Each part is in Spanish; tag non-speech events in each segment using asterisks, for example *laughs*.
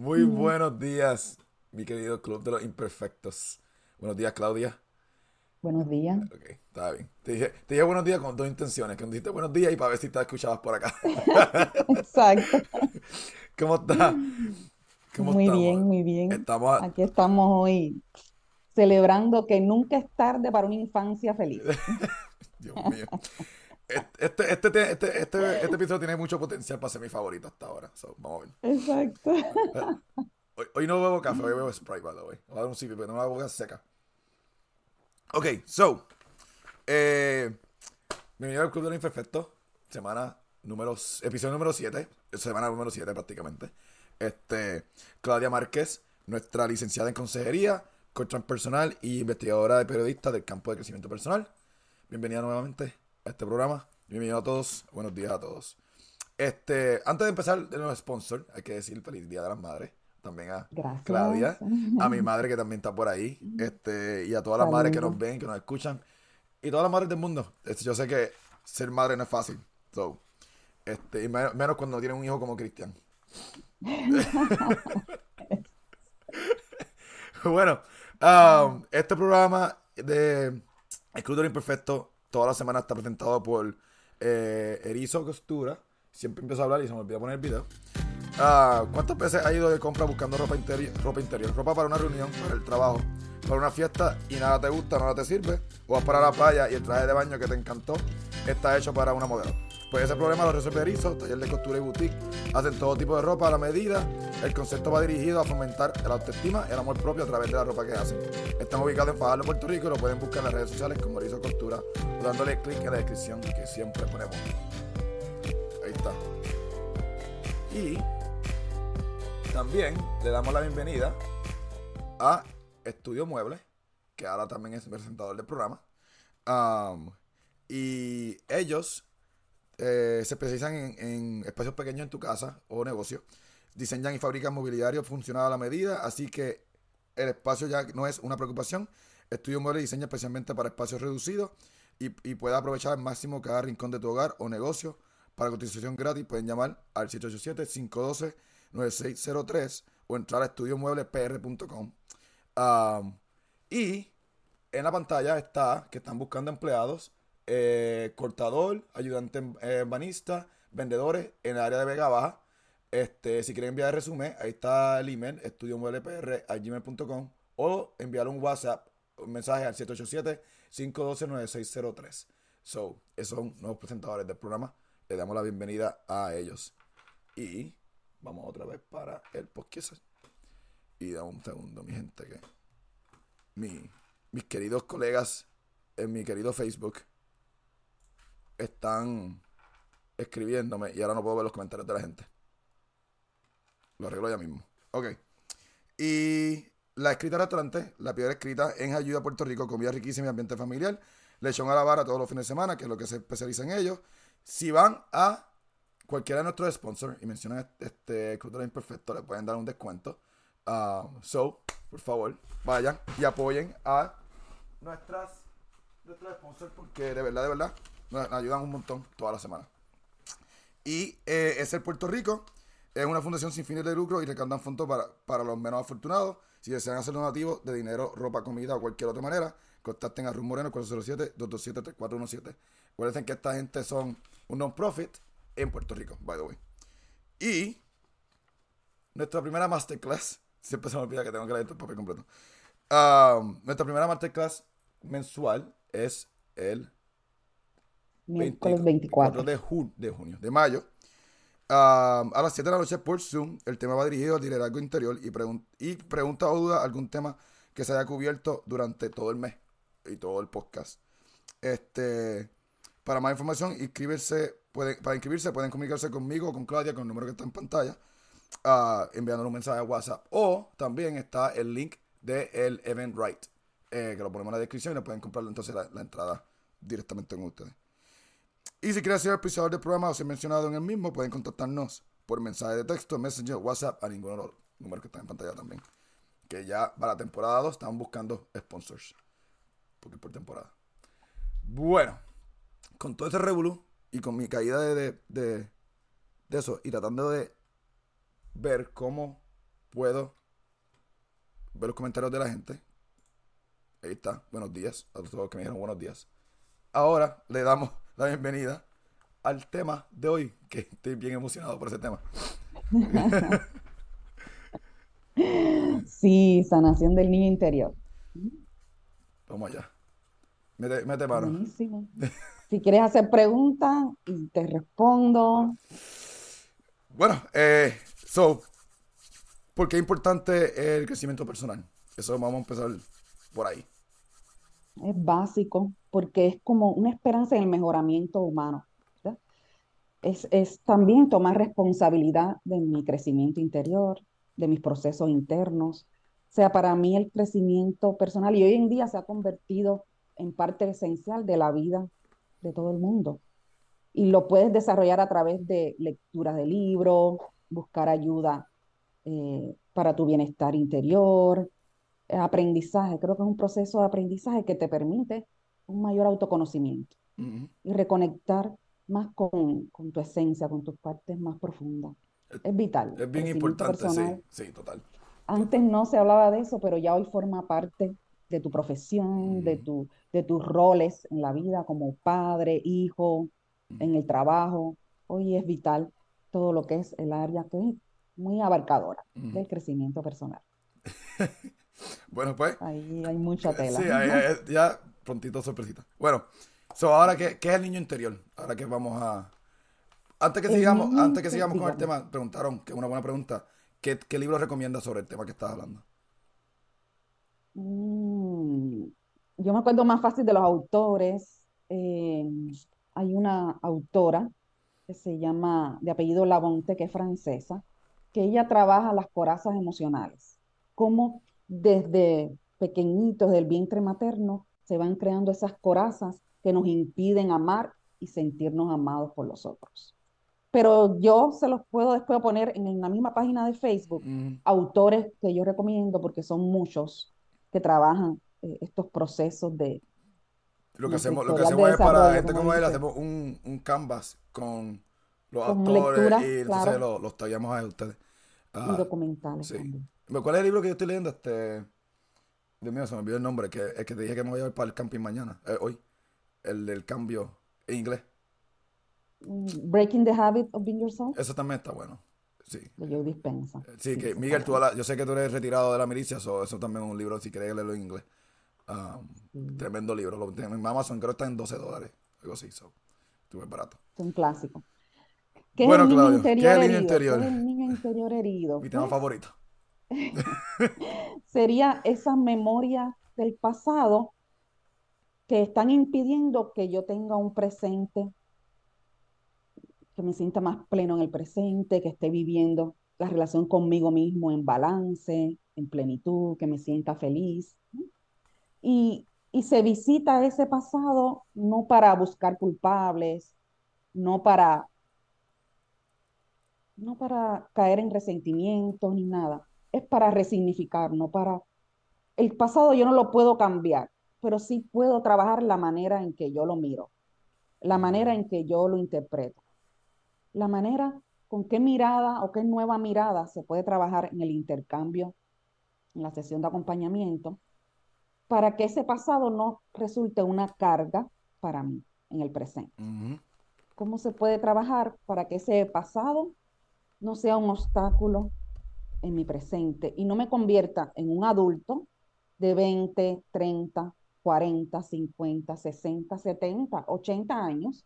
Muy buenos días, mi querido Club de los Imperfectos. Buenos días, Claudia. Buenos días. Ok, está bien. Te dije, te dije buenos días con dos intenciones. Que me dijiste buenos días y para ver si te escuchabas por acá. *laughs* Exacto. *laughs* ¿Cómo estás? ¿Cómo Muy estamos? bien, muy bien. Estamos, Aquí estamos hoy celebrando que nunca es tarde para una infancia feliz. *laughs* Dios mío. Este, este, este, este, este, este episodio tiene mucho potencial para ser mi favorito hasta ahora. So, vamos a ver. Exacto. Hoy, hoy no bebo café, hoy bebo Sprite, by the way. Voy a dar un sip, pero no la boca seca. Ok, so. Eh, bienvenido al Club de los Imperfectos. Semana número... Episodio número 7. Semana número 7 prácticamente. Este, Claudia Márquez, nuestra licenciada en consejería, coach personal y investigadora de periodista del campo de crecimiento personal. Bienvenida nuevamente este programa. Bienvenido a todos. Buenos días a todos. Este, antes de empezar de nuevo sponsor, hay que decir feliz día de las madres. También a Gracias. Claudia, a mi madre que también está por ahí, este, y a todas las madres que nos ven, que nos escuchan, y todas las madres del mundo. Este, yo sé que ser madre no es fácil. So, este, y menos, menos cuando tienen un hijo como Cristian. Bueno, um, este programa de Escritor Imperfecto toda la semana está presentado por eh, Erizo Costura. Siempre empiezo a hablar y se me olvida poner el video. Ah, ¿Cuántas veces has ido de compra buscando ropa interior, ropa interior? Ropa para una reunión, para el trabajo, para una fiesta y nada te gusta, nada te sirve. O vas para la playa y el traje de baño que te encantó está hecho para una modelo. Pues ese problema lo resuelve Erizo, taller de costura y boutique. Hacen todo tipo de ropa a la medida. El concepto va dirigido a fomentar el autoestima y el amor propio a través de la ropa que hacen. Están ubicados en Fajardo, Puerto Rico y lo pueden buscar en las redes sociales como Erizo Costura dándole clic en la descripción que siempre ponemos. Ahí está. Y también le damos la bienvenida a Estudio Muebles, que ahora también es presentador del programa. Am, y ellos eh, se especializan en, espacios pequeños en tu casa o negocio. Diseñan y fabrican mobiliario funcional a la medida, así que el espacio ya no es una preocupación. Estudio Muebles diseña especialmente para espacios reducidos y, y puede aprovechar al máximo cada rincón de tu hogar o negocio. Para cotización gratis pueden llamar al 787-512-9603 o entrar a estudiomueblespr.com. Y en la pantalla está que están buscando empleados, eh, cortador, ayudante eh, banista, vendedores en el área de Vega Baja. Este, si quieren enviar el resumen, ahí está el email, estudiomueblespr.gmail.com o enviar un WhatsApp, un mensaje al 787-512-9603. So, esos son nuevos presentadores del programa. Le damos la bienvenida a ellos. Y vamos otra vez para el podcast. Y da un segundo, mi gente, que mi- mis queridos colegas en mi querido Facebook están escribiéndome y ahora no puedo ver los comentarios de la gente. Lo arreglo ya mismo. Ok. Y la escrita restaurante, la piedra escrita en Ayuda Puerto Rico, comida riquísima y ambiente familiar. Lechón a la vara todos los fines de semana, que es lo que se especializa en ellos. Si van a cualquiera de nuestros sponsors y mencionan este Club de los Imperfectos, le pueden dar un descuento. Ah, so, por favor, vayan y apoyen a nuestras, nuestros sponsors porque de verdad, de verdad, nos nos ayudan un montón toda la semana. Y eh, es el Puerto Rico. Es una fundación sin fines de lucro y recaudan fondos para, para los menos afortunados. Si desean hacer donativos de dinero, ropa, comida o cualquier otra manera, contacten a Ruth Moreno 407-227-3417. Recuerden que esta gente son un non-profit en Puerto Rico, by the way. Y nuestra primera masterclass, siempre se me olvida que tengo que leer el papel completo. Um, nuestra primera masterclass mensual es el Miércoles 24 24. de, ju- de junio, de mayo. Um, a las 7 de la noche por Zoom. El tema va dirigido al liderazgo interior y, pregun- y pregunta o duda algún tema que se haya cubierto durante todo el mes y todo el podcast. Este, para más información, inscribirse, pueden, para inscribirse pueden comunicarse conmigo o con Claudia con el número que está en pantalla, ah, enviándole un mensaje a WhatsApp. O también está el link del Eventbrite, eh, que lo ponemos en la descripción y le pueden comprar entonces la, entrada directamente con ustedes. Y si quieren ser auspiciador del programa o ser mencionado en el mismo, pueden contactarnos por mensaje de texto, Messenger, WhatsApp, a ninguno de los números que están en pantalla también. Que ya para la temporada 2 están buscando sponsors. Porque por temporada. Bueno, con todo ese revolú y con mi caída de, de- de eso y tratando de ver cómo puedo ver los comentarios de la gente. Ahí está. Buenos días a todos los que me dijeron buenos días. Ahora le damos *laughs* la bienvenida al tema de hoy, que estoy bien emocionado por ese tema. Sí, sanación del niño interior. Vamos allá. Mete, mete mano. Buenísimo. Si quieres hacer preguntas te respondo. Bueno, eh, so, ¿por qué es importante el crecimiento personal? Eso vamos a empezar por ahí. Es básico porque es como una esperanza en el mejoramiento humano. Es, es también tomar responsabilidad de mi crecimiento interior, de mis procesos internos. O sea, para mí el crecimiento personal y hoy en día se ha convertido en parte esencial de la vida de todo el mundo. Y lo puedes desarrollar a través de lecturas de libros, buscar ayuda eh, para tu bienestar interior, eh, aprendizaje. Creo que es un proceso de aprendizaje que te permite un mayor autoconocimiento y reconectar más con, con tu esencia, con tus partes más profundas. Es vital. Es bien importante, sí, personal. sí, total. Antes no se hablaba de eso, pero ya hoy forma parte de tu profesión, de, tu, de tus roles en la vida como padre, hijo, en el trabajo. Hoy es vital todo lo que es el área que es muy abarcadora del crecimiento personal. *laughs* Bueno, pues, Ahí hay *laughs* mucha tela. sí, ahí- ahí- ya prontito sorpresita. Bueno, so ahora, ¿qué, qué es el niño interior? Ahora que vamos a... Antes que El sigamos, antes que sigamos con el tema, preguntaron, que es una buena pregunta, ¿qué, qué libro recomiendas sobre el tema que estás hablando? Mm, yo me acuerdo más fácil de los autores. Eh, hay una autora que se llama, de apellido Labonte, que es francesa, que ella trabaja las corazas emocionales, cómo desde pequeñitos del vientre materno se van creando esas corazas que nos impiden amar y sentirnos amados por los otros. Pero yo se los puedo después poner en la misma página de Facebook autores que yo recomiendo porque son muchos que trabajan eh, estos procesos de Lo que hacemos, lo que hacemos es para gente como como él, hacemos un, un canvas con los con lecturas, y entonces claro, lo- los tallamos a ustedes. y Ah, documentales sí. también. ¿Cuál es el libro que yo estoy leyendo? Este, Dios mío, se me olvidó el nombre, que es que te dije que me voy a ir para el camping mañana, eh, hoy. El del cambio en inglés. Mm, Breaking the Habit of Being Yourself, Eso también está bueno. Sí. de Joe Dispenza. Sí, Sí, que Miguel, tú hablas- yo sé que tú eres retirado de la milicia, so eso también es un libro, si quieres leerlo en inglés. Ah, Sí, tremendo libro. Lo tengo en Amazon, creo que está en 12 dólares. Algo así, so. Estuve barato. es un clásico. ¿Qué es el niño Claudio, ¿qué es interior el niño herido? ¿Qué es el niño interior herido? Mi tema favorito. *laughs* sería esa memoria del pasado que están impidiendo que yo tenga un presente, que me sienta más pleno en el presente, que esté viviendo la relación conmigo mismo en balance, en plenitud, que me sienta feliz. Y, y se visita ese pasado no para buscar culpables, no para, no para caer en resentimientos ni nada, es para resignificar, no para... El pasado yo no lo puedo cambiar, pero sí puedo trabajar la manera en que yo lo miro, la manera en que yo lo interpreto, la manera con qué mirada o qué nueva mirada se puede trabajar en el intercambio, en la sesión de acompañamiento, para que ese pasado no resulte una carga para mí en el presente. ¿Cómo se puede trabajar para que ese pasado no sea un obstáculo en mi presente y no me convierta en un adulto de 20, 30, 40, 50, 60, 70, 80 años,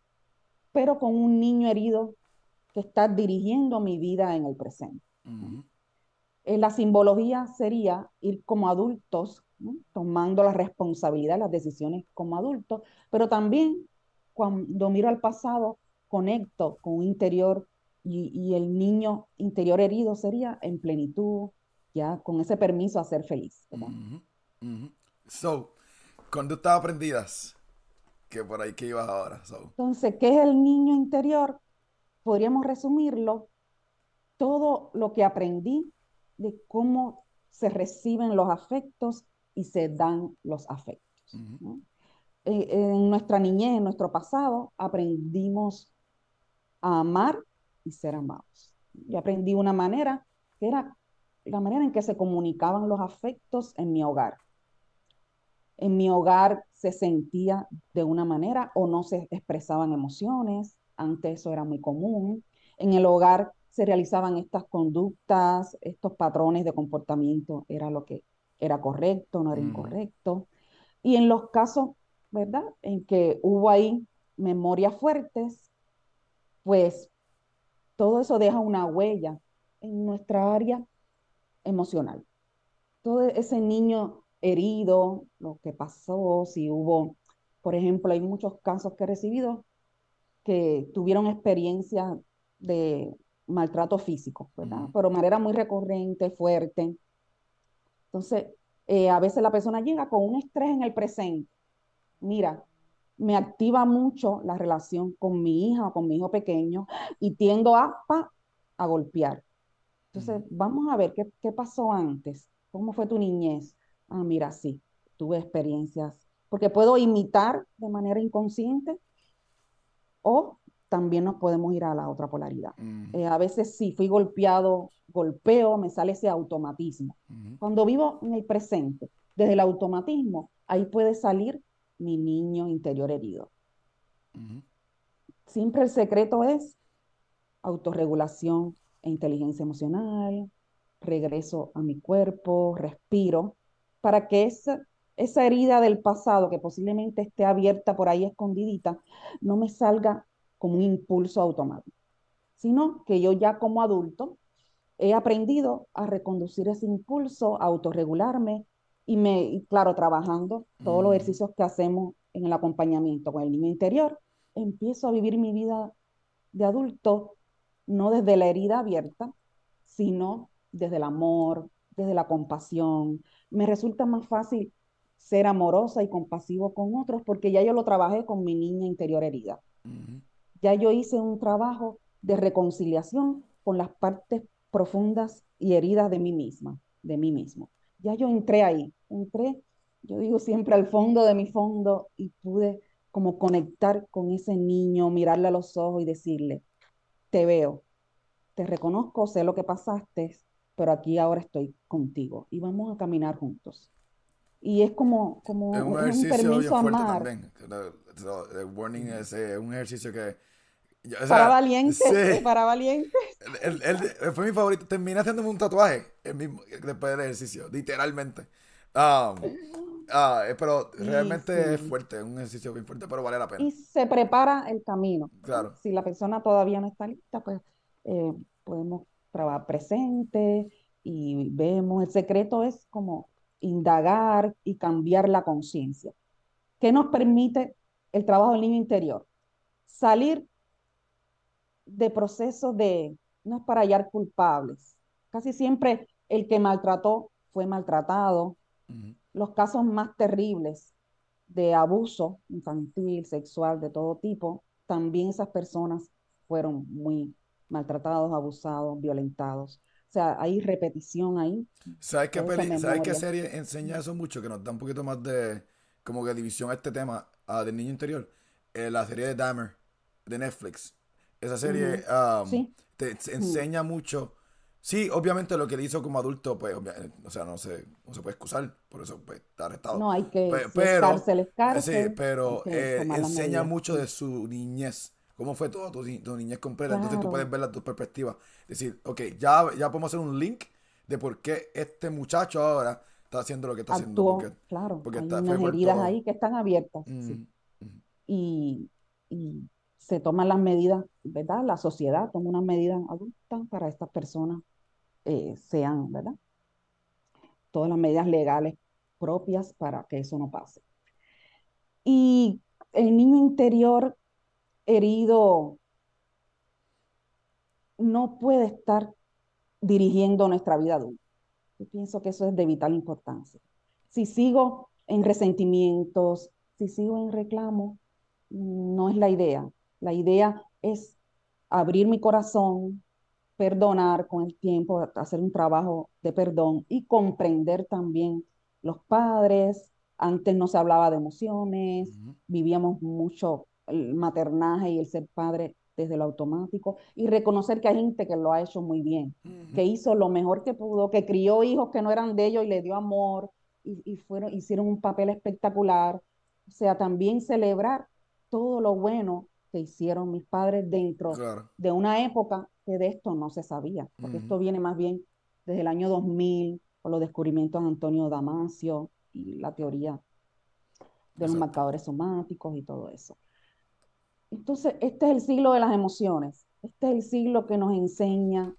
pero con un niño herido que está dirigiendo mi vida en el presente. Eh, la simbología sería ir como adultos, ¿no? tomando la responsabilidad de las decisiones como adultos, pero también cuando miro al pasado, conecto con un interior y, y el niño interior herido sería en plenitud, ya con ese permiso a ser feliz. ¿verdad? Ujú. Ujú. So, conductas aprendidas. Que por ahí que ibas ahora. So. Entonces, ¿qué es el niño interior? Podríamos resumirlo, todo lo que aprendí de cómo se reciben los afectos y se dan los afectos. Eh, en nuestra niñez, en nuestro pasado, aprendimos a amar y ser amados. Yo aprendí una manera que era la manera en que se comunicaban los afectos en mi hogar. En mi hogar se sentía de una manera o no se expresaban emociones, antes eso era muy común. En el hogar se realizaban estas conductas, estos patrones de comportamiento, era lo que era correcto, no era incorrecto. Y en los casos, ¿verdad? En que hubo ahí memorias fuertes, pues todo eso deja una huella en nuestra área emocional. Todo ese niño herido, lo que pasó, si hubo, por ejemplo, hay muchos casos que he recibido que tuvieron experiencias de maltrato físico, ¿verdad? Pero de manera muy recurrente, fuerte. Entonces, eh, a veces la persona llega con un estrés en el presente. Mira, me activa mucho la relación con mi hija o con mi hijo pequeño y tiendo a, a golpear. Entonces, vamos a ver qué, qué pasó antes. ¿Cómo fue tu niñez? Ah, mira, sí, tuve experiencias. Porque puedo imitar de manera inconsciente o también nos podemos ir a la otra polaridad. Eh, a veces sí, fui golpeado, golpeo, me sale ese automatismo. Cuando vivo en el presente, desde el automatismo, ahí puede salir mi niño interior herido. Siempre el secreto es autorregulación e inteligencia emocional, regreso a mi cuerpo, respiro, para que esa, esa herida del pasado que posiblemente esté abierta por ahí escondidita, no me salga como un impulso automático, sino que yo ya como adulto he aprendido a reconducir ese impulso, a autorregularme y me, claro, trabajando todos los mm. ejercicios que hacemos en el acompañamiento con el niño interior, empiezo a vivir mi vida de adulto no desde la herida abierta, sino desde el amor, desde la compasión. Me resulta más fácil ser amorosa y compasivo con otros porque ya yo lo trabajé con mi niña interior herida. Ya yo hice un trabajo de reconciliación con las partes profundas y heridas de mí misma, de mí mismo. Ya yo entré ahí, entré, yo digo siempre al fondo de mi fondo y pude como conectar con ese niño, mirarle a los ojos y decirle, te veo, te reconozco, sé lo que pasaste, pero aquí ahora estoy contigo y vamos a caminar juntos. Y es como, como es un, permiso a amar. También. El warning es eh, un ejercicio que *laughs* para valientes, para valientes. fue mi favorito. Terminé haciéndome un tatuaje el mismo, después del ejercicio, literalmente. Um, eh, pero realmente es fuerte, es un ejercicio bien fuerte, pero vale la pena. Y se prepara el camino. Claro. Si la persona todavía no está lista, pues eh, podemos trabajar presente y vemos. El secreto es como indagar y cambiar la conciencia. ¿Qué nos permite el trabajo del niño interior? Salir de procesos de, no es para hallar culpables. Casi siempre el que maltrató fue maltratado. Los casos más terribles de abuso infantil, sexual, de todo tipo, también esas personas fueron muy maltratados, abusados, violentados. O sea, hay repetición ahí. ¿Sabes qué, ¿sabes qué serie enseña eso mucho? Que nos da un poquito más de como que división a este tema del niño interior. Eh, la serie de Dahmer de Netflix. Esa serie um, te, enseña mucho. Sí, obviamente lo que él hizo como adulto, pues, o sea, no se, no se puede excusar, por eso pues, está arrestado. No, hay que pero, Sí, pero eh, enseña mucho de su niñez. ¿Cómo fue todo tu, niñez completa? Entonces tú puedes ver las dos perspectivas. Decir, ok, ya, ya podemos hacer un link de por qué este muchacho ahora está haciendo lo que está haciendo. Porque, claro, porque hay unas heridas ahí que están abiertas. sí. y, y se toman las medidas, ¿verdad? La sociedad toma unas medidas adultas para estas personas eh, sean, ¿verdad? Todas las medidas legales propias para que eso no pase. Y el niño interior herido no puede estar dirigiendo nuestra vida adulta. Yo pienso que eso es de vital importancia. Si sigo en resentimientos, si sigo en reclamo, no es la idea. La idea es abrir mi corazón, perdonar con el tiempo, hacer un trabajo de perdón y comprender también los padres. Antes no se hablaba de emociones, vivíamos mucho el maternaje y el ser padre desde lo automático y reconocer que hay gente que lo ha hecho muy bien, que hizo lo mejor que pudo, que crió hijos que no eran de ellos y le dio amor y, fueron, hicieron un papel espectacular. O sea, también celebrar todo lo bueno que hicieron mis padres dentro de una época que de esto no se sabía, porque esto viene más bien desde el año 2000, con los descubrimientos de Antonio Damasio y la teoría de los marcadores somáticos y todo eso. Entonces, este es el siglo de las emociones, este es el siglo que nos enseña,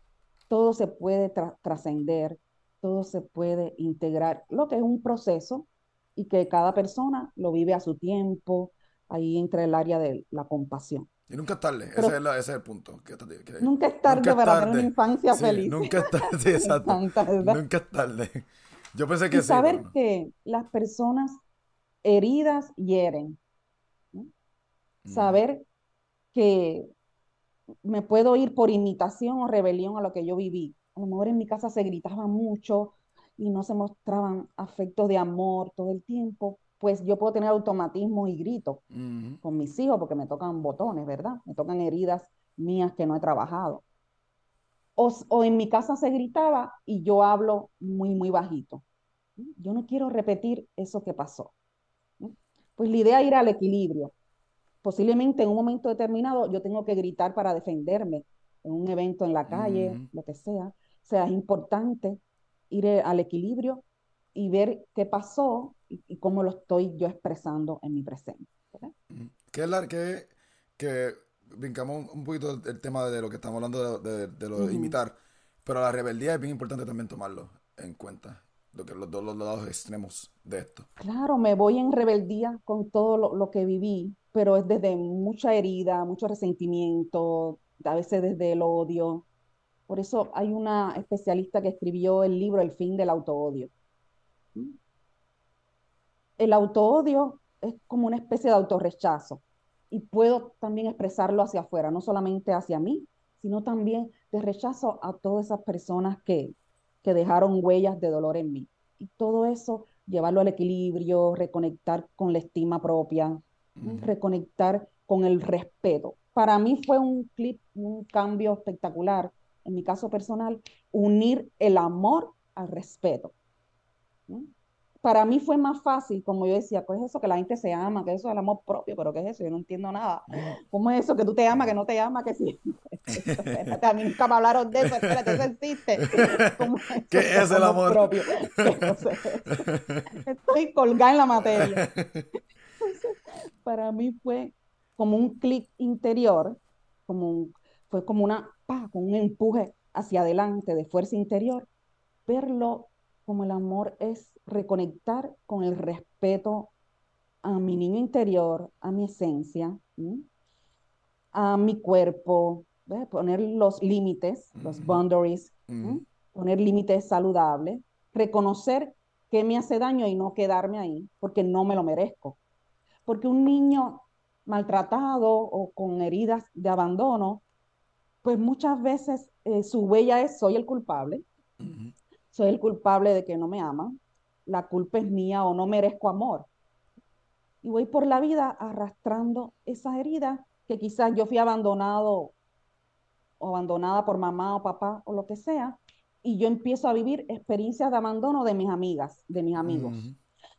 todo se puede trascender, todo se puede integrar, lo que es un proceso y que cada persona lo vive a su tiempo, ahí entra el área de la compasión. Y nunca es tarde, ese, es el punto. nunca es tarde para tener una infancia feliz. Nunca es tarde, *laughs* exacto. nunca es tarde. Yo pensé que y Saber que las personas heridas hieren. Saber que me puedo ir por imitación o rebelión a lo que yo viví. A lo mejor en mi casa se gritaba mucho y no se mostraban afectos de amor todo el tiempo, pues yo puedo tener automatismo y grito con mis hijos porque me tocan botones, ¿verdad? Me tocan heridas mías que no he trabajado. O, o, en mi casa se gritaba y yo hablo muy, muy bajito. Yo no quiero repetir eso que pasó. Pues la idea es ir al equilibrio. Posiblemente en un momento determinado yo tengo que gritar para defenderme en un evento en la calle, lo que sea. O sea, es importante ir al equilibrio y ver qué pasó y, cómo lo estoy yo expresando en mi presente. ¿Qué es la que, que brincamos un, poquito el tema de lo que estamos hablando de, lo de imitar, pero la rebeldía es bien importante también tomarlo en cuenta lo que los dos lados extremos de esto. Claro, me voy en rebeldía con todo lo, que viví, pero es desde mucha herida, mucho resentimiento, a veces desde el odio. Por eso hay una especialista que escribió el libro El fin del autoodio. El autoodio es como una especie de autorrechazo y puedo también expresarlo hacia afuera, no solamente hacia mí, sino también de rechazo a todas esas personas que, que dejaron huellas de dolor en mí. Y todo eso, llevarlo al equilibrio, reconectar con la estima propia, reconectar con el respeto. Para mí fue un clip, un cambio espectacular, en mi caso personal, unir el amor al respeto para mí fue más fácil, como yo decía, pues eso que la gente se ama, que eso es el amor propio, pero ¿qué es eso? Yo no entiendo nada. ¿Cómo es eso que tú te amas, que no te amas, que sí? *laughs* a mí nunca me hablaron de eso, espérate, eso existe. ¿Qué es el amor? propio? *laughs* Estoy colgada en la materia. *laughs* para mí fue como un clic interior, como fue como una, pa, con un empuje hacia adelante de fuerza interior, verlo como el amor es reconectar con el respeto a mi niño interior, a mi esencia, a mi cuerpo, poner los límites, los boundaries, poner límites saludables, reconocer que me hace daño y no quedarme ahí porque no me lo merezco. Porque un niño maltratado o con heridas de abandono, pues muchas veces eh, su huella es soy el culpable, soy el culpable de que no me ama, la culpa es mía o no merezco amor. Y voy por la vida arrastrando esas heridas que quizás yo fui abandonado o abandonada por mamá o papá o lo que sea, y yo empiezo a vivir experiencias de abandono de mis amigas, de mis amigos.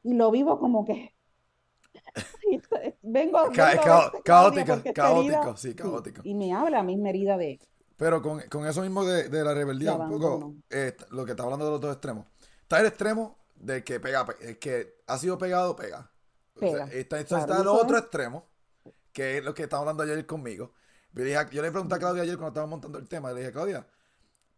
Y lo vivo como que *laughs* vengo, caótico, caótico, sí, caótico. Y, me habla a mí herida de... Pero con, eso mismo de, la rebeldía, un poco, eh, lo que está hablando de los dos extremos. Está el extremo de que pega, que ha sido pegado, pega. está, está, el otro extremo, que es lo que estaba hablando ayer conmigo. Yo, le pregunté a Claudia ayer cuando estábamos montando el tema, le dije, Claudia,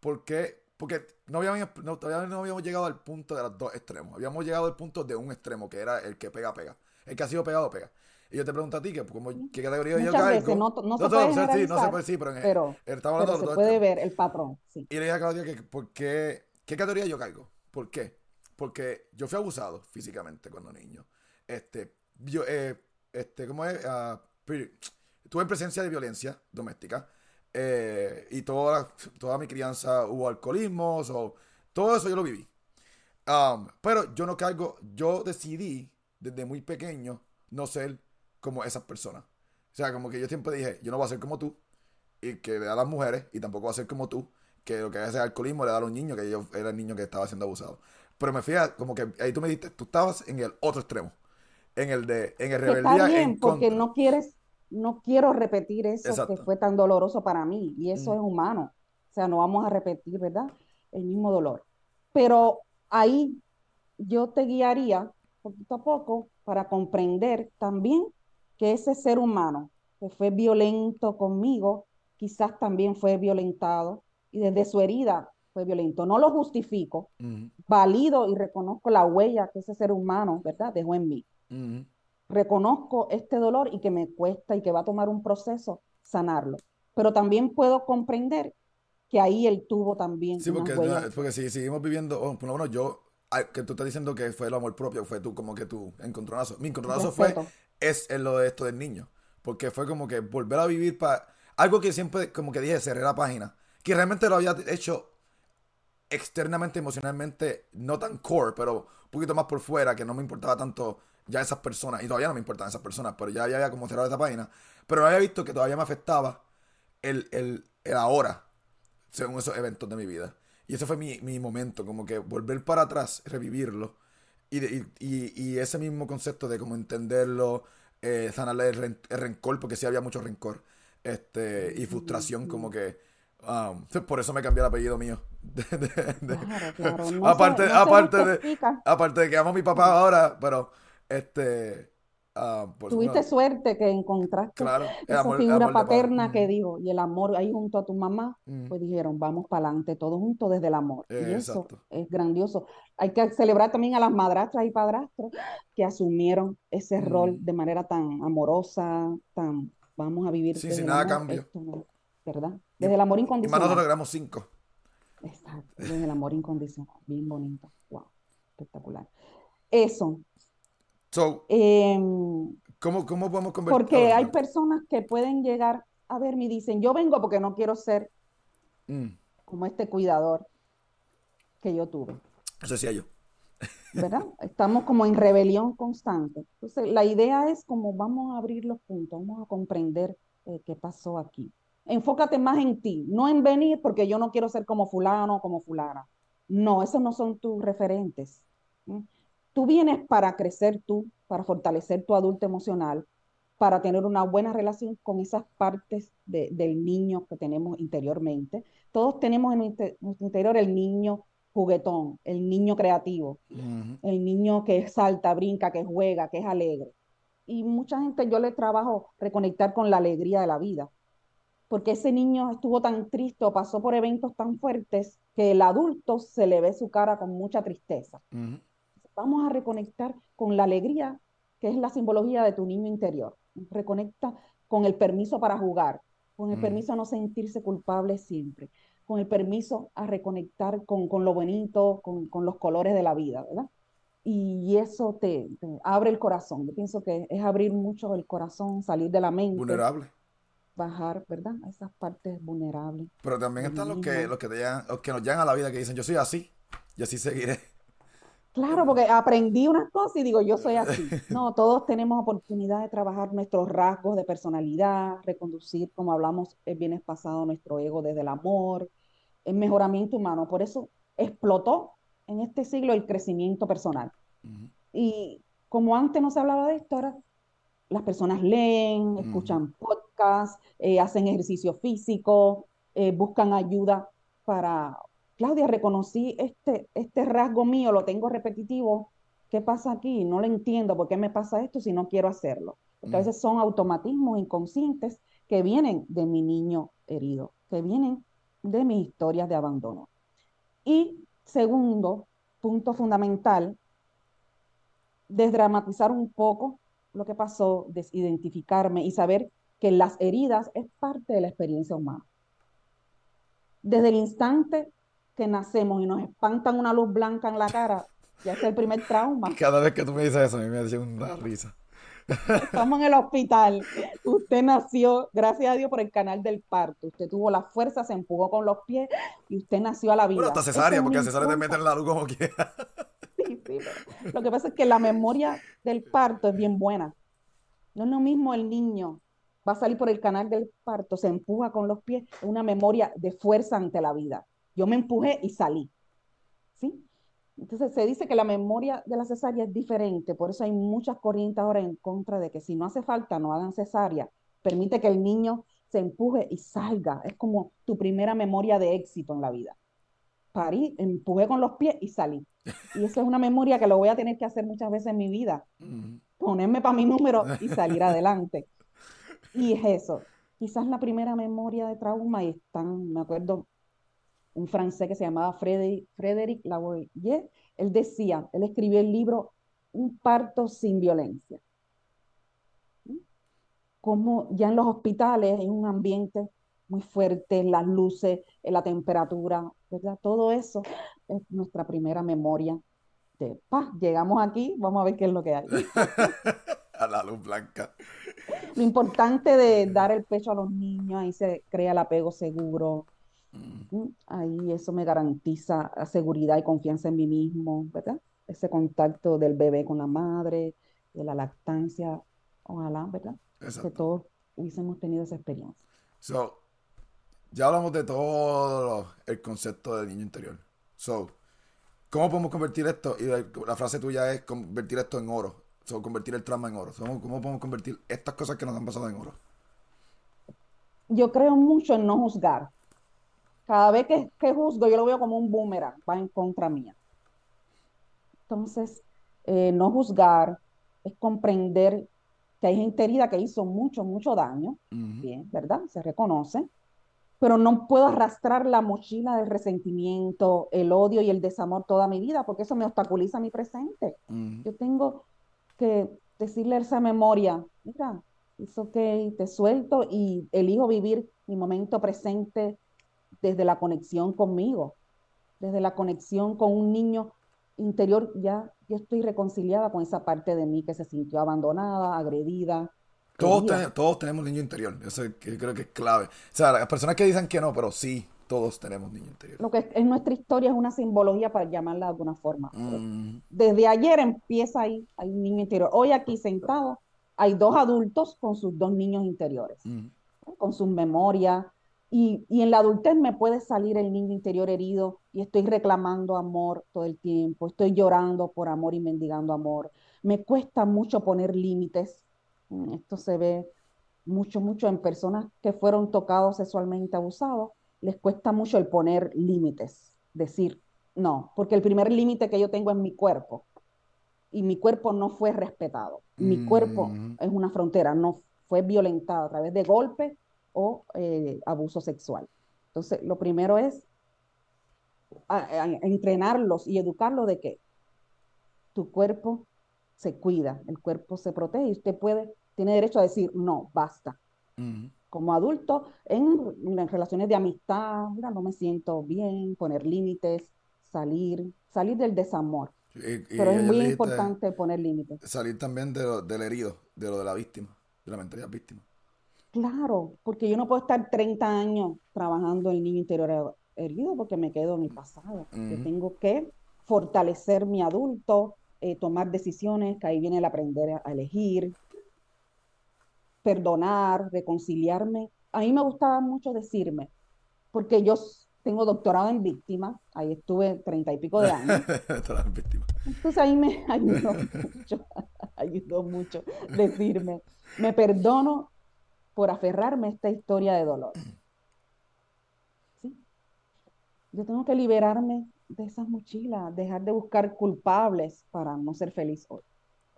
¿por qué? Porque no habíamos, todavía no habíamos llegado al punto de los dos extremos. Habíamos llegado al punto de un extremo, que era el que pega, pega. El que ha sido pegado, pega. Y yo te pregunto a ti, que, como, ¿qué categoría yo caigo? no, no, se puede sí, no se puede, sí, pero, en, pero, pero se puede ver el patrón. Sí. Y le dije a Claudia que, ¿por qué, ¿qué categoría yo caigo? ¿Por qué? Porque yo fui abusado físicamente cuando niño. Este, yo, eh, este, ¿cómo es? Uh, tuve presencia de violencia doméstica. Eh, y toda, toda mi crianza hubo alcoholismo, o todo eso yo lo viví. Um, pero yo no caigo, yo decidí desde muy pequeño no ser como esas personas. O sea, como que yo siempre dije, yo no voy a ser como tú, y que le da a las mujeres, y tampoco va a ser como tú, que lo que hace es alcoholismo le da a los niños, que yo era el niño que estaba siendo abusado. Pero me fijas, como que ahí tú me dijiste, tú estabas en el otro extremo, en el de, en el rebeldía Está bien, en porque contra. no quieres, no quiero repetir eso Exacto. que fue tan doloroso para mí, y eso Mm. es humano. O sea, no vamos a repetir, ¿verdad? El mismo dolor. Pero ahí yo te guiaría poquito a poco para comprender también que ese ser humano que fue violento conmigo, quizás también fue violentado y desde su herida fue violento. No lo justifico, valido y reconozco la huella que ese ser humano, ¿verdad?, dejó en mí. Reconozco este dolor y que me cuesta y que va a tomar un proceso sanarlo. Pero también puedo comprender que ahí él tuvo también Sí, porque, porque si seguimos viviendo, oh, por lo menos yo, que tú estás diciendo que fue el amor propio, fue tú como que tu encontronazo. Mi encontronazo fue, es en lo de esto del niño. Porque fue como que volver a vivir para algo que siempre, como que dije, cerré la página. Que realmente lo había hecho externamente, emocionalmente, no tan core, pero un poquito más por fuera, que no me importaba tanto ya esas personas. Y todavía no me importaban esas personas, pero ya, ya había como cerrado esa página. Pero había visto que todavía me afectaba el, el, el ahora, según esos eventos de mi vida. Y ese fue mi, mi momento, como que volver para atrás, revivirlo. Y, de- y, ese mismo concepto de como entenderlo, eh, sanarle el, ren- el rencor, porque sí había mucho rencor. Este, y frustración, como que. um, por eso me cambié el apellido mío. *laughs* De- de- de- Claro, claro. No aparte, no aparte de. Aparte de que amo a mi papá ahora, pero este. Ah, por Tuviste suerte que encontraste claro, esa amor- figura amor de papá. paterna que dijo, y el amor ahí junto a tu mamá, mm. pues dijeron, vamos para adelante, todos juntos desde el amor. Y eso exacto. es grandioso. Hay que celebrar también a las madrastras y padrastros que asumieron ese rol de manera tan amorosa, tan, vamos a vivir Sí, desde sin nada amor, cambio. esto ¿verdad? Y, Desde el amor y más incondicional. éramos cinco. Exacto, desde el amor incondicional. Bien bonito. Wow, espectacular. Eso. So, em, ¿cómo, cómo podemos convertir? porque hay personas que pueden llegar a verme y dicen, yo vengo porque no quiero ser Mm, como este cuidador que yo tuve, eso decía yo. ¿verdad? *laughs* Estamos como en rebelión constante. Entonces, la idea es como vamos a abrir los puntos, vamos a comprender eh, qué pasó aquí. Enfócate más en ti, no en venir porque yo no quiero ser como fulano o como fulana. No, esos no son tus referentes. ¿m? Tú vienes para crecer tú, para fortalecer tu adulto emocional, para tener una buena relación con esas partes de- del niño que tenemos interiormente. Todos tenemos en nuestro interior el niño juguetón, el niño creativo, el niño que salta, brinca, que juega, que es alegre. Y mucha gente yo le trabajo reconectar con la alegría de la vida, porque ese niño estuvo tan triste o pasó por eventos tan fuertes que el adulto se le ve su cara con mucha tristeza. Vamos a reconectar con la alegría, que es la simbología de tu niño interior. Reconecta con el permiso para jugar, con el Mm. permiso a no sentirse culpable siempre, con el permiso a reconectar con, con lo bonito, con, con los colores de la vida, ¿verdad? Y eso te, te abre el corazón. Yo pienso que es abrir mucho el corazón, salir de la mente, Vulnerable. bajar, ¿verdad? A esas partes vulnerables Pero también están los que, los que te llegan, los que nos llegan a la vida que dicen, yo soy así y así seguiré. Claro, porque aprendí unas cosas y digo, yo soy así. *laughs* No, todos tenemos oportunidad de trabajar nuestros rasgos de personalidad, reconducir, como hablamos el viernes pasado, nuestro ego desde el amor, el mejoramiento humano. Por eso explotó en este siglo el crecimiento personal. Y como antes no se hablaba de esto, ahora las personas leen, Ujú. escuchan podcasts, eh, hacen ejercicio físico, eh, buscan ayuda para, Claudia, reconocí este, este rasgo mío, lo tengo repetitivo. ¿Qué pasa aquí? No lo entiendo. ¿Por qué me pasa esto si no quiero hacerlo? Porque a Ujú. veces son automatismos inconscientes que vienen de mi niño herido, que vienen de mis historias de abandono. Y segundo, punto fundamental, desdramatizar un poco lo que pasó, desidentificarme y saber que las heridas es parte de la experiencia humana. Desde el instante que nacemos y nos espantan una luz blanca en la cara, ya es el primer trauma. *laughs* Cada vez que tú me dices eso, a mí me hace una risa. Estamos en el hospital. Usted nació, gracias a Dios, por el canal del parto. Usted tuvo la fuerza, se empujó con los pies y usted nació a la Bueno, vida. hasta Eso cesárea, es porque a cesárea te meten la luz como quiera. Sí, sí, lo que pasa es que la memoria del parto es bien buena. No es lo mismo el niño va a salir por el canal del parto, se empuja con los pies, es una memoria de fuerza ante la vida. Yo me empujé y salí. ¿Sí? Entonces se dice que la memoria de la cesárea es diferente, por eso hay muchas corrientes ahora en contra de que si no hace falta, no hagan cesárea. Permite que el niño se empuje y salga. Es como tu primera memoria de éxito en la vida. Parí, empujé con los pies y salí. Y esa es una memoria que lo voy a tener que hacer muchas veces en mi vida. Ponerme para mi número y salir *laughs* adelante. Y es eso. Quizás la primera memoria de trauma, y están, me acuerdo, un francés que se llamaba Frédéric, Frédéric Lavoyer, él decía, él escribió el libro Un parto sin violencia. Como ya en los hospitales hay un ambiente muy fuerte, las luces, la temperatura, ¿verdad? Todo eso es nuestra primera memoria de paz. Llegamos aquí, vamos a ver qué es lo que hay. *laughs* a la luz blanca. Lo importante de dar el pecho a los niños, ahí se crea el apego seguro. Ahí eso me garantiza seguridad y confianza en mí mismo, ¿verdad? Ese contacto del bebé con la madre, de la lactancia, ojalá, ¿verdad? Que todos hubiésemos tenido esa experiencia. So, ya hablamos de todo el concepto del niño interior. So, ¿cómo podemos convertir esto? Y la frase tuya es convertir esto en oro. So, convertir el trauma en oro. ¿Cómo podemos convertir estas cosas que nos han pasado en oro? Yo creo mucho en no juzgar. Cada vez que, que juzgo, yo lo veo como un boomerang, va en contra mía. Entonces, eh, no juzgar es comprender que hay gente herida que hizo mucho, mucho daño, bien, ¿verdad? Se reconoce, pero no puedo arrastrar la mochila del resentimiento, el odio y el desamor toda mi vida, porque eso me obstaculiza mi presente. Yo tengo que decirle a esa memoria, mira, es ok, te suelto y elijo vivir mi momento presente desde la conexión conmigo, desde la conexión con un niño interior, ya yo estoy reconciliada con esa parte de mí que se sintió abandonada, agredida. Todos, todos tenemos niño interior, eso creo que es clave. O sea, las personas que dicen que no, pero sí, todos tenemos niño interior. Lo que es, nuestra historia es una simbología para llamarla de alguna forma. Mm. Desde ayer empieza ahí, hay un niño interior. Hoy aquí sentado hay dos adultos con sus dos niños interiores, mm. con sus memorias. Y, y, en la adultez me puede salir el niño interior herido y estoy reclamando amor todo el tiempo, estoy llorando por amor y mendigando amor. Me cuesta mucho poner límites. Mm, esto se ve mucho, mucho en personas que fueron tocados sexualmente abusados les cuesta mucho el poner límites, decir no, porque el primer límite que yo tengo es mi cuerpo y mi cuerpo no fue respetado. Mi cuerpo mm. es una frontera, no fue violentado a través de golpes o eh, abuso sexual. Entonces, lo primero es entrenarlos y educarlos de que tu cuerpo se cuida, el cuerpo se protege y usted puede, tiene derecho a decir, no, basta. Como adulto en, relaciones de amistad, no me siento bien, poner límites, salir, salir del desamor. Pero es muy importante poner límites. Salir también de del herido, de lo de la víctima, de la mentalidad víctima. Claro, porque yo no puedo estar 30 años trabajando en el niño interior herido porque me quedo en mi pasado. Yo tengo que fortalecer mi adulto, eh, tomar decisiones, que ahí viene el aprender a elegir, perdonar, reconciliarme. A mí me gustaba mucho decirme, porque yo tengo doctorado en víctima, ahí estuve treinta y pico de años. *laughs* Entonces ahí me *laughs* ayudó mucho, *laughs* ayudó mucho decirme, me perdono por aferrarme a esta historia de dolor. ¿Sí? Yo tengo que liberarme de esas mochilas, dejar de buscar culpables para no ser feliz hoy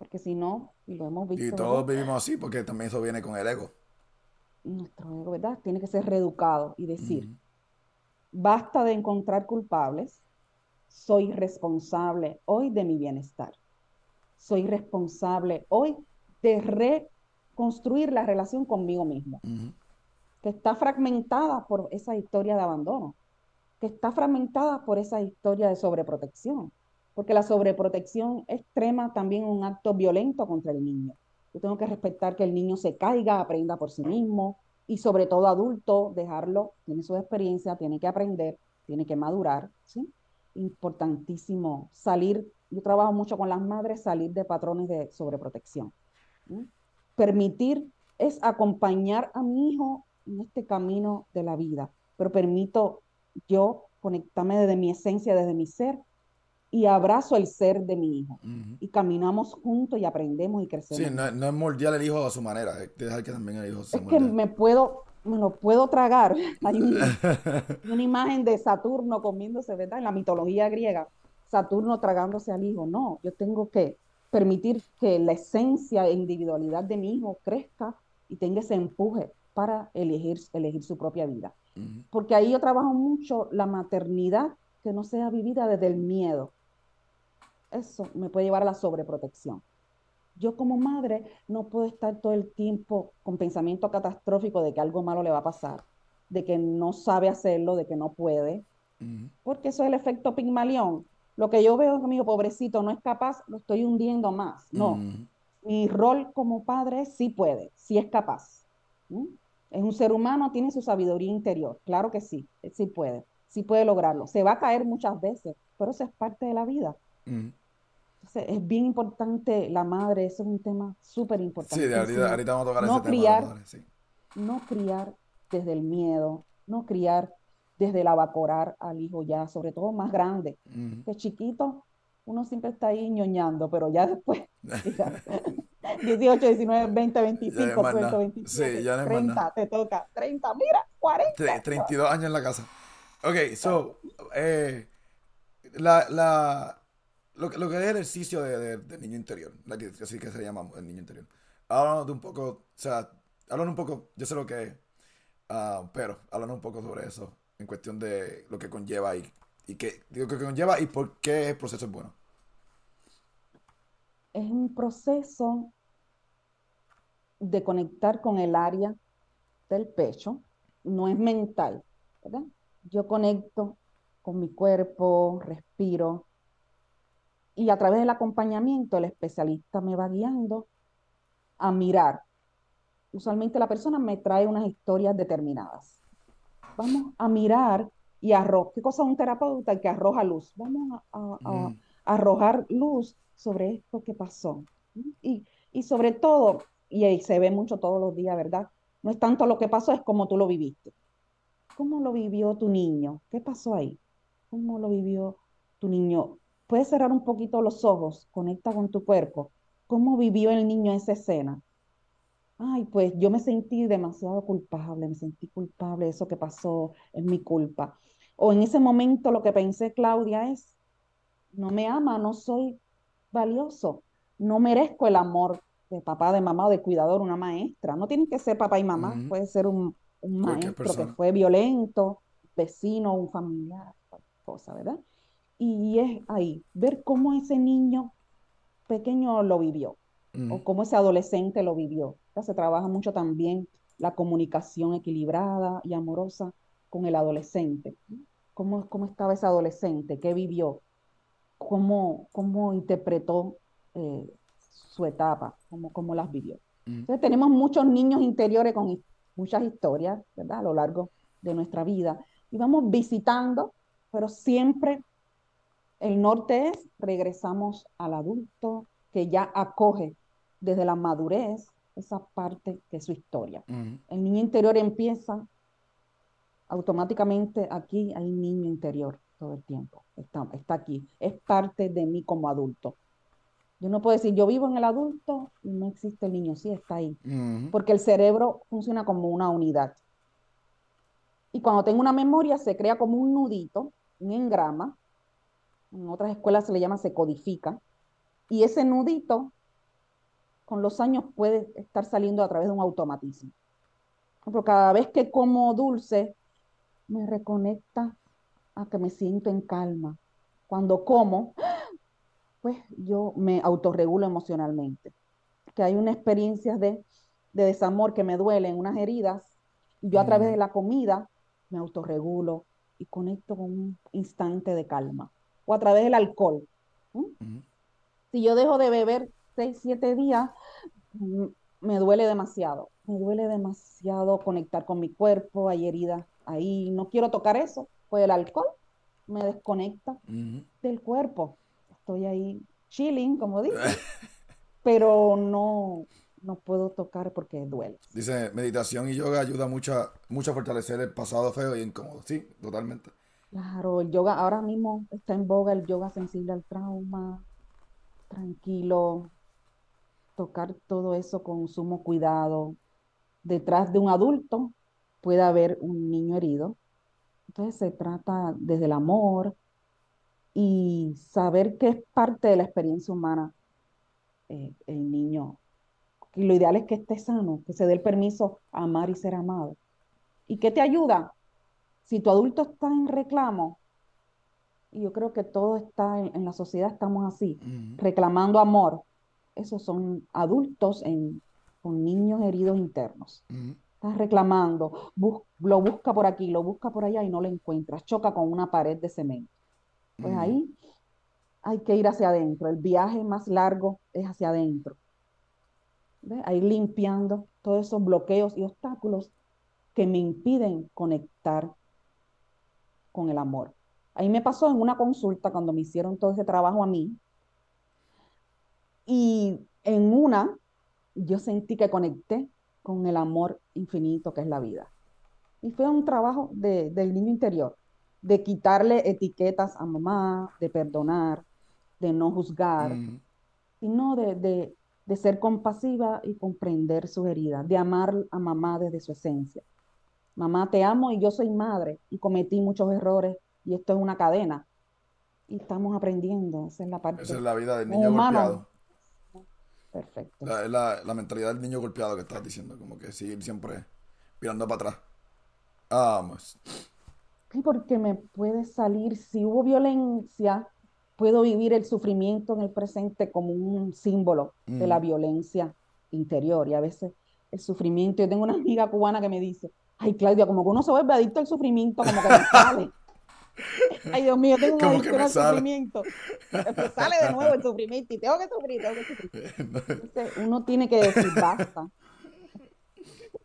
porque si no, y lo hemos visto. Y todos vivimos así, porque también eso viene con el ego. Nuestro ego, ¿verdad? Tiene que ser reeducado y decir, basta de encontrar culpables, soy responsable hoy de mi bienestar. Soy responsable hoy de reconstruir la relación conmigo mismo, que está fragmentada por esa historia de abandono, que está fragmentada por esa historia de sobreprotección porque la sobreprotección extrema también es un acto violento contra el niño. Yo tengo que respetar que el niño se caiga, aprenda por sí mismo y sobre todo adulto, dejarlo, tiene su experiencia, tiene que aprender, tiene que madurar, ¿sí? Importantísimo salir, yo trabajo mucho con las madres, salir de patrones de sobreprotección. Permitir es acompañar a mi hijo en este camino de la vida, pero permito yo conectarme desde mi esencia, desde mi ser, y abrazo el ser de mi hijo. Y caminamos juntos y aprendemos y crecemos. Sí, no, es moldear el hijo a su manera, es dejar que también el hijo se Es que me puedo, me lo puedo tragar. *laughs* Hay *laughs* una imagen de Saturno comiéndose, ¿verdad? En la mitología griega, Saturno tragándose al hijo. No, yo tengo que permitir que la esencia e individualidad de mi hijo crezca y tenga ese empuje para elegir, elegir su propia vida. Porque ahí yo trabajo mucho la maternidad que no sea vivida desde el miedo. Eso me puede llevar a la sobreprotección. Yo como madre no puedo estar todo el tiempo con pensamiento catastrófico de que algo malo le va a pasar, de que no sabe hacerlo, de que no puede, porque eso es el efecto Pigmalión. Lo que yo veo es que mi hijo pobrecito no es capaz, lo estoy hundiendo más. No, mi rol como padre sí puede, sí es capaz. Es un ser humano, tiene su sabiduría interior, claro que sí, sí puede, sí puede lograrlo. Se va a caer muchas veces, pero eso es parte de la vida. Entonces, es bien importante la madre, eso es un tema súper importante. Sí, ahorita, vamos a tocar no ese criar, tema. sí. No criar desde el miedo, no criar desde el abacorar al hijo ya, sobre todo más grande. Que chiquito, uno siempre está ahí ñoñando, pero ya después, 18, 19, 20, 25, 25, sí, ya 30, te toca, 30, mira, 40. 32 años en la casa. Ok, so, eh, la, la, lo, lo, que es el ejercicio de, de, niño interior, así que se llama el niño interior. Háblanos de un poco, o sea, háblanos un poco, yo sé lo que es, uh, pero háblanos un poco sobre eso, en cuestión de lo que conlleva y, y qué, digo, que conlleva y por qué el proceso es bueno. Es un proceso de conectar con el área del pecho, no es mental. Yo conecto con mi cuerpo, respiro, y a través del acompañamiento el especialista me va guiando a mirar. Usualmente la persona me trae unas historias determinadas. Vamos a mirar y arrojar. ¿Qué cosa es un terapeuta que arroja luz? Vamos a, mm. arrojar luz sobre esto que pasó. Y, y sobre todo, y ahí se ve mucho todos los días, ¿verdad? No es tanto lo que pasó, es como tú lo viviste. ¿Cómo lo vivió tu niño? ¿Qué pasó ahí? ¿Cómo lo vivió tu niño? Puedes cerrar un poquito los ojos, conecta con tu cuerpo. ¿Cómo vivió el niño esa escena? Ay, pues yo me sentí demasiado culpable, me sentí culpable eso que pasó, es mi culpa. O en ese momento lo que pensé, Claudia, es, no me ama, no soy valioso, no merezco el amor de papá, de mamá o de cuidador, una maestra. No tiene que ser papá y mamá, puede ser un, maestro que fue violento, vecino, un familiar, cosa, ¿verdad? Y es ahí, ver cómo ese niño pequeño lo vivió o cómo ese adolescente lo vivió. Se trabaja mucho también la comunicación equilibrada y amorosa con el adolescente. ¿Cómo, cómo estaba ese adolescente? ¿Qué vivió? ¿Cómo, cómo interpretó eh, su etapa? ¿Cómo, cómo las vivió? Entonces tenemos muchos niños interiores con muchas historias, ¿verdad? A lo largo de nuestra vida. Y vamos visitando, pero siempre el norte es, regresamos al adulto que ya acoge desde la madurez esa parte de su historia. El niño interior empieza automáticamente aquí, hay niño interior todo el tiempo, está, está aquí, es parte de mí como adulto. Yo no puedo decir, yo vivo en el adulto y no existe el niño, sí está ahí, porque el cerebro funciona como una unidad. Y cuando tengo una memoria se crea como un nudito, un engrama, en otras escuelas se le llama se codifica, y ese nudito con los años puede estar saliendo a través de un automatismo. Pero cada vez que como dulce, me reconecta a que me siento en calma. Cuando como, pues yo me autorregulo emocionalmente. Que hay una experiencia de, de desamor que me duelen, unas heridas, y yo a través de la comida me autorregulo y conecto con un instante de calma o a través del alcohol. Si yo dejo de beber seis, siete días, mm, me duele demasiado. Me duele demasiado conectar con mi cuerpo, hay heridas ahí, no quiero tocar eso. Pues el alcohol me desconecta del cuerpo. Estoy ahí chilling, como dice, *laughs* pero no, no puedo tocar porque duele. Dice, meditación y yoga ayuda mucho, mucho a fortalecer el pasado feo y incómodo. Sí, totalmente. Claro, el yoga ahora mismo está en boga, el yoga sensible al trauma, tranquilo, tocar todo eso con sumo cuidado. Detrás de un adulto puede haber un niño herido. Entonces se trata desde el amor y saber que es parte de la experiencia humana eh, el niño. Y lo ideal es que esté sano, que se dé el permiso a amar y ser amado. ¿Y qué te ayuda? Si tu adulto está en reclamo, y yo creo que todo está en, la sociedad, estamos así, reclamando amor. Esos son adultos con niños heridos internos. Estás reclamando, lo busca por aquí, lo busca por allá y no lo encuentras. Choca con una pared de cemento. Pues ahí hay que ir hacia adentro. El viaje más largo es hacia adentro. Ahí limpiando todos esos bloqueos y obstáculos que me impiden conectar con el amor. Ahí me pasó en una consulta cuando me hicieron todo ese trabajo a mí. Y en una, yo sentí que conecté con el amor infinito que es la vida. Y fue un trabajo del niño interior, de quitarle etiquetas a mamá, de perdonar, de no juzgar, sino de, de ser compasiva y comprender su herida, de amar a mamá desde su esencia. Mamá, te amo y yo soy madre y cometí muchos errores y esto es una cadena. Y estamos aprendiendo, esa es la parte. Esa es la vida del niño golpeado. Perfecto. La, la, mentalidad del niño golpeado que estás diciendo, como que seguir siempre mirando para atrás. Vamos. Sí, porque me puede salir, si hubo violencia, puedo vivir el sufrimiento en el presente como un símbolo de la mm. violencia interior. Y a veces el sufrimiento, yo tengo una amiga cubana que me dice, ay Claudia, como que uno se vuelve adicto al sufrimiento, como que me *laughs* sale. Ay, Dios mío, tengo *laughs* una adicción al sufrimiento. Sale de nuevo el sufrimiento y tengo que sufrir, tengo que sufrir. *laughs* uno tiene que decir basta.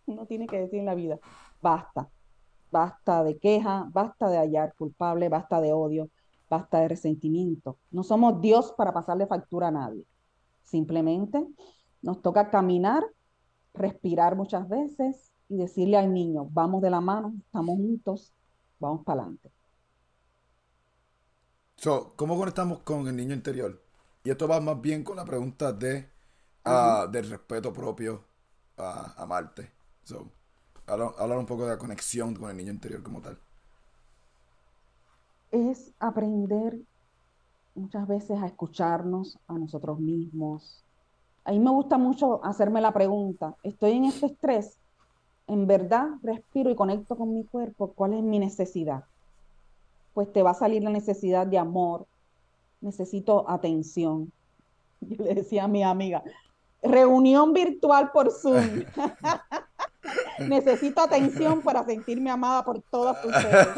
Uno tiene que decir en la vida, basta. Basta de queja, basta de hallar culpable, basta de odio, basta de resentimiento. No somos Dios para pasarle factura a nadie. Simplemente nos toca caminar, respirar muchas veces y decirle al niño, vamos de la mano, estamos juntos, vamos para adelante. ¿Cómo conectamos con el niño interior? Y esto va más bien con la pregunta de, uh, del respeto propio a, Marte. So, hablar un poco de la conexión con el niño interior como tal es aprender muchas veces a escucharnos a nosotros mismos. A mí me gusta mucho hacerme la pregunta, estoy en este estrés, en verdad respiro y conecto con mi cuerpo, ¿cuál es mi necesidad? Pues te va a salir la necesidad de amor, necesito atención. *laughs* Yo le decía a mi amiga, reunión virtual por Zoom. *laughs* necesito atención para sentirme amada por todas ustedes.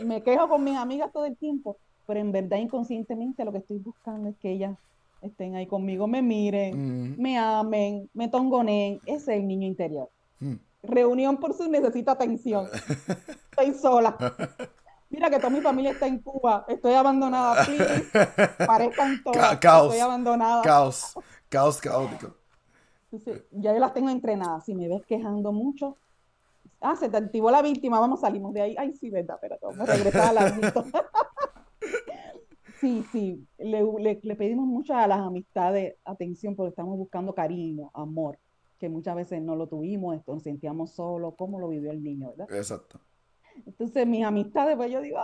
*laughs* me quejo con mis amigas todo el tiempo, pero en verdad inconscientemente lo que estoy buscando es que ellas estén ahí conmigo, me miren, mm. me amen, me tongoneen. Ese es el niño interior. Mm. Reunión por su necesita atención. *laughs* Estoy sola. Mira que toda mi familia está en Cuba. Estoy abandonada. Please. Parezcan todas. caos. Estoy abandonada. Caos. Caos caótico. ya yo las tengo entrenadas. Si me ves quejando mucho, Ah, se te activó la víctima, vamos, salimos de ahí. Ay, sí, verdad, pero vamos a regresar al adulto. *laughs* sí, sí, le, pedimos mucho a las amistades atención porque estamos buscando cariño, amor, que muchas veces no lo tuvimos, esto, nos sentíamos solos, cómo lo vivió el niño, ¿verdad? Exacto. Entonces, mis amistades, pues yo digo,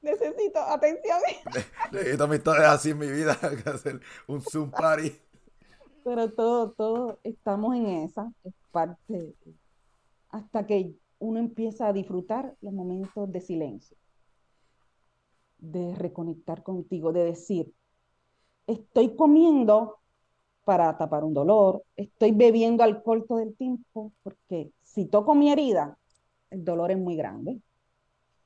necesito atención. *laughs* necesito amistades así en mi vida, *laughs* que hacer un Zoom party. Pero todo, todo, estamos en esa, es parte hasta que uno empieza a disfrutar los momentos de silencio, de reconectar contigo, de decir, estoy comiendo para tapar un dolor, estoy bebiendo alcohol todo el tiempo, porque si toco mi herida, el dolor es muy grande.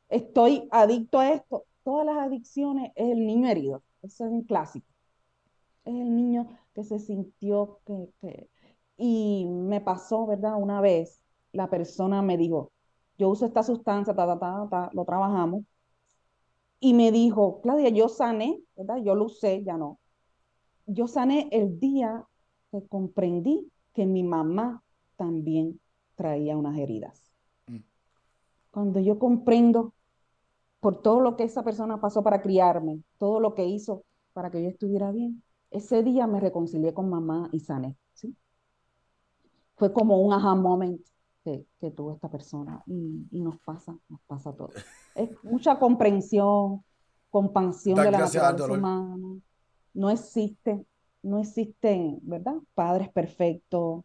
Estoy adicto a esto. Todas las adicciones es el niño herido. Es un clásico. Es el niño que se sintió que, Y me pasó, ¿verdad? Una vez la persona me dijo, yo uso esta sustancia, ta, ta, ta, ta, lo trabajamos. Y me dijo, Claudia, yo sané, ¿verdad? Yo lo usé, ya no. Yo sané el día que comprendí que mi mamá también traía unas heridas. Mm. Cuando yo comprendo por todo lo que esa persona pasó para criarme, todo lo que hizo para que yo estuviera bien, ese día me reconcilié con mamá y sané. ¿sí? Fue como un aha moment que, que tuvo esta persona y, y, nos pasa, nos pasa todo. Es mucha comprensión, compasión de la naturaleza humana. No existe, no existen, ¿verdad? Padres perfectos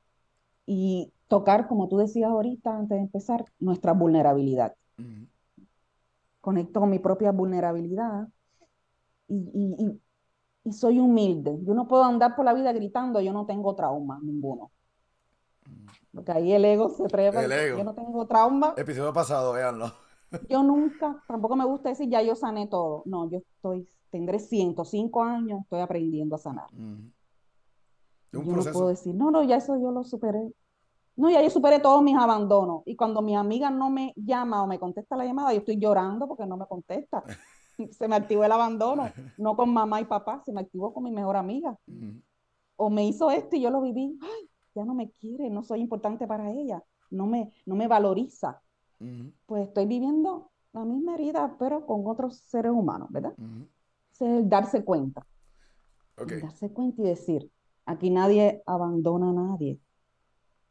y tocar, como tú decías ahorita antes de empezar, nuestra vulnerabilidad. Conecto con mi propia vulnerabilidad y, y, soy humilde. Yo no puedo andar por la vida gritando, yo no tengo trauma ninguno. Porque ahí el ego se trepa. Yo no tengo trauma. Episodio pasado, véanlo. *laughs* Yo nunca, tampoco me gusta decir ya yo sané todo. No, yo estoy, tendré 105 años, estoy aprendiendo a sanar. yo no puedo decir, no, no, ya eso yo lo superé. No, ya yo superé todos mis abandonos. Y cuando mi amiga no me llama o me contesta la llamada, yo estoy llorando porque no me contesta. *laughs* se me activó el abandono, no con mamá y papá, se me activó con mi mejor amiga. O me hizo esto y yo lo viví. Ay, ya no me quiere, no soy importante para ella, no me, no me valoriza. Pues estoy viviendo la misma herida, pero con otros seres humanos, ¿verdad? Es darse cuenta. Darse cuenta y decir, aquí nadie abandona a nadie.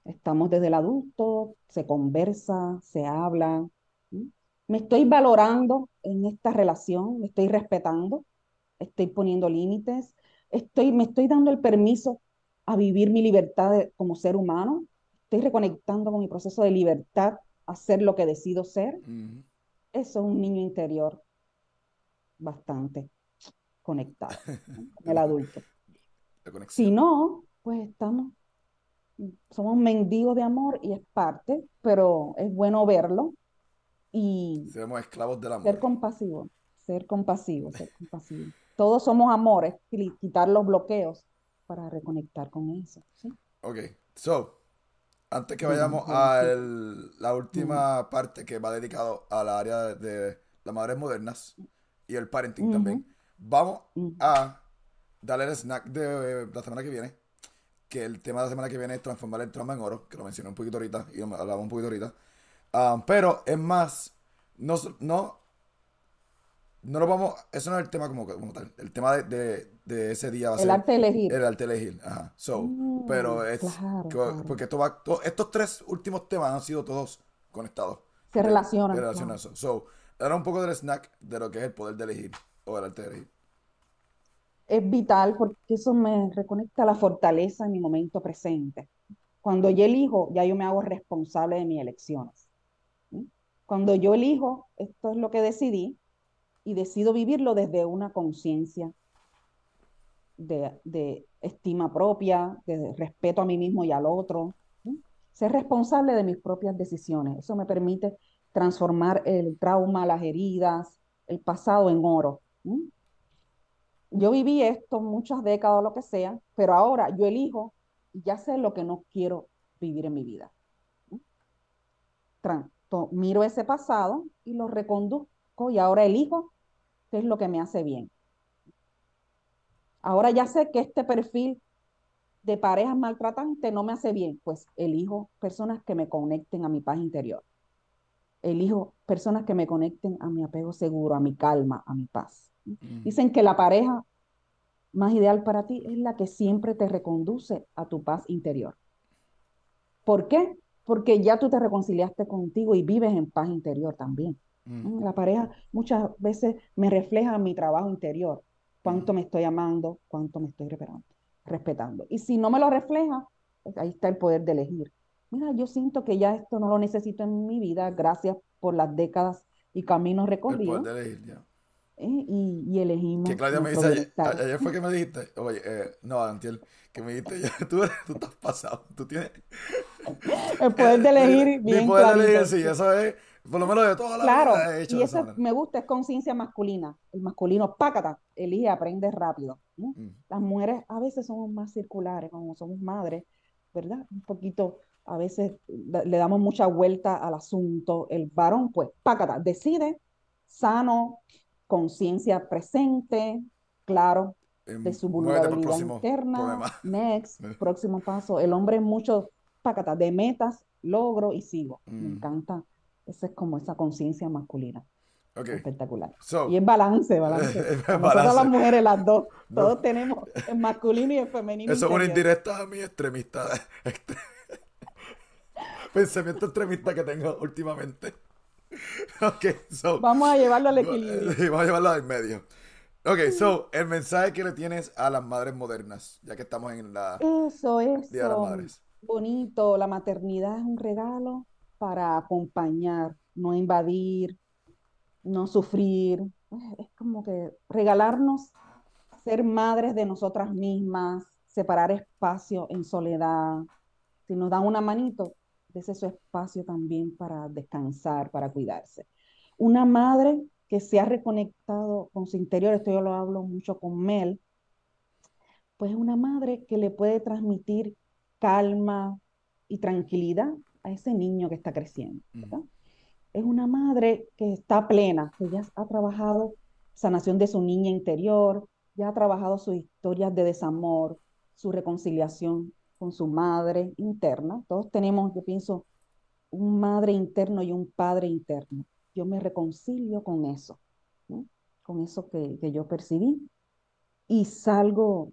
Estamos desde el adulto, se conversa, se habla. Me estoy valorando en esta relación, me estoy respetando, estoy poniendo límites, estoy, me estoy dando el permiso a vivir mi libertad como ser humano, estoy reconectando con mi proceso de libertad a ser lo que decido ser. Eso es un niño interior bastante conectado *laughs* con el adulto. Si no, pues estamos, somos mendigos de amor y es parte, pero es bueno verlo y Seremos esclavos del amor. Ser compasivo, ser compasivo, ser compasivo. Todos somos amores, quitar los bloqueos para reconectar con eso. ¿sí? Ok, so, antes que vayamos a la última parte que va dedicado a la área de, las madres modernas y el parenting también, vamos a darle el snack de la semana que viene, que el tema de la semana que viene es transformar el trauma en oro, que lo mencioné un poquito ahorita y lo hablamos un poquito ahorita. Um, pero es más, no, no no lo vamos, eso no es el tema como, como tal. El tema de, de, ese día va a ser. El arte elegir. El arte elegir, ajá. So, mm, pero es. Porque esto va, estos tres últimos temas han sido todos conectados. Se relacionan. Se relacionan eso. So, era un poco del snack de lo que es el poder de elegir de elegir. Es vital porque eso me reconecta a la fortaleza en mi momento presente. Cuando yo elijo, ya yo me hago responsable de mis elecciones. Cuando yo elijo, esto es lo que decidí, y decido vivirlo desde una conciencia de, estima propia, de respeto a mí mismo y al otro. Ser responsable de mis propias decisiones. Eso me permite transformar el trauma, las heridas, el pasado en oro. Yo viví esto muchas décadas o lo que sea, pero ahora yo elijo y ya sé lo que no quiero vivir en mi vida. Miro ese pasado y lo reconduzco y ahora elijo qué es lo que me hace bien. Ahora ya sé que este perfil de parejas maltratantes no me hace bien, pues elijo personas que me conecten a mi paz interior. Elijo personas que me conecten a mi apego seguro, a mi calma, a mi paz. Mm. Dicen que la pareja más ideal para ti es la que siempre te reconduce a tu paz interior. ¿Por qué? Porque ya tú te reconciliaste contigo y vives en paz interior también. Mm. La pareja muchas veces me refleja mi trabajo interior, cuánto me estoy amando, cuánto me estoy respetando. Y si no me lo refleja, pues ahí está el poder de elegir. Mira, yo siento que ya esto no lo necesito en mi vida, gracias por las décadas y caminos recorridos. El poder de elegir, ya. ¿Eh? Y, y, elegimos. Que Claudia me dice, ayer, fue que me dijiste, oye, eh, no, Antiel, que me dijiste, *laughs* ya, tú, tú estás pasado, tú tienes... *laughs* El poder de elegir bien El poder de elegir, sí, eso es por lo menos de toda la claro, hecho y eso me gusta, es conciencia masculina. El masculino, pácata, elige, aprende rápido. Mm. Las mujeres a veces somos más circulares, como somos madres, ¿verdad? Un poquito, a veces le damos mucha vuelta al asunto. El varón, pues, pácata, decide, sano, conciencia presente, claro, de su vulnerabilidad interna. *laughs* Next, próximo paso. El hombre es mucho pacata, de metas, logro y sigo. Me mm. encanta. Esa es como esa conciencia masculina. Espectacular. y es balance, balance. *laughs* Nosotros las mujeres, las dos, *laughs* todos tenemos el masculino y el femenino. Eso es una indirecta a mi extremista. Este, pensamiento extremista que tengo últimamente. *laughs* Okay, so, vamos a llevarlo al equilibrio. *laughs* vamos a llevarlo al medio. Ok, so, el mensaje que le tienes a las madres modernas, ya que estamos en la eso, eso, Día de las Madres. Bonito, la maternidad es un regalo para acompañar, no invadir, no sufrir. Es como que regalarnos ser madres de nosotras mismas, separar espacio en soledad. Si nos dan una manito, ese su espacio también para descansar, para cuidarse. Una madre que se ha reconectado con su interior, esto yo lo hablo mucho con Mel, pues es una madre que le puede transmitir calma y tranquilidad a ese niño que está creciendo. Es una madre que está plena, que ya ha trabajado sanación de su niña interior, ya ha trabajado sus historias de desamor, su reconciliación con su madre interna. Todos tenemos, yo pienso, un madre interno y un padre interno. Yo me reconcilio con eso, con eso que, que, yo percibí y salgo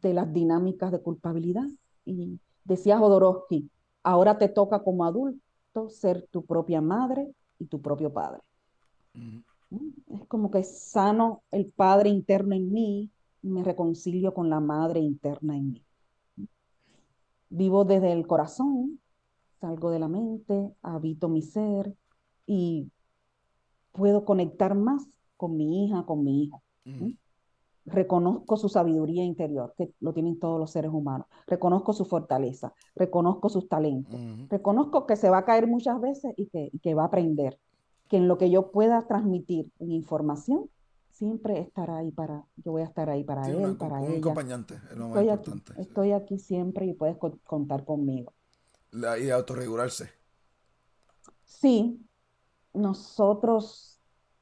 de las dinámicas de culpabilidad. Y decía Jodorowsky, ahora te toca como adulto ser tu propia madre y tu propio padre. Es como que sano el padre interno en mí y me reconcilio con la madre interna en mí. Vivo desde el corazón, salgo de la mente, habito mi ser y puedo conectar más con mi hija, con mi hijo. Reconozco su sabiduría interior, que lo tienen todos los seres humanos. Reconozco su fortaleza, reconozco sus talentos. Reconozco que se va a caer muchas veces y que, y que va a aprender. Que en lo que yo pueda transmitir en información, siempre estará ahí para, yo voy a estar ahí para él, para un ella. acompañante, es lo más estoy importante. Aquí, Estoy aquí siempre y puedes contar conmigo. La idea de autorregularse. Sí, nosotros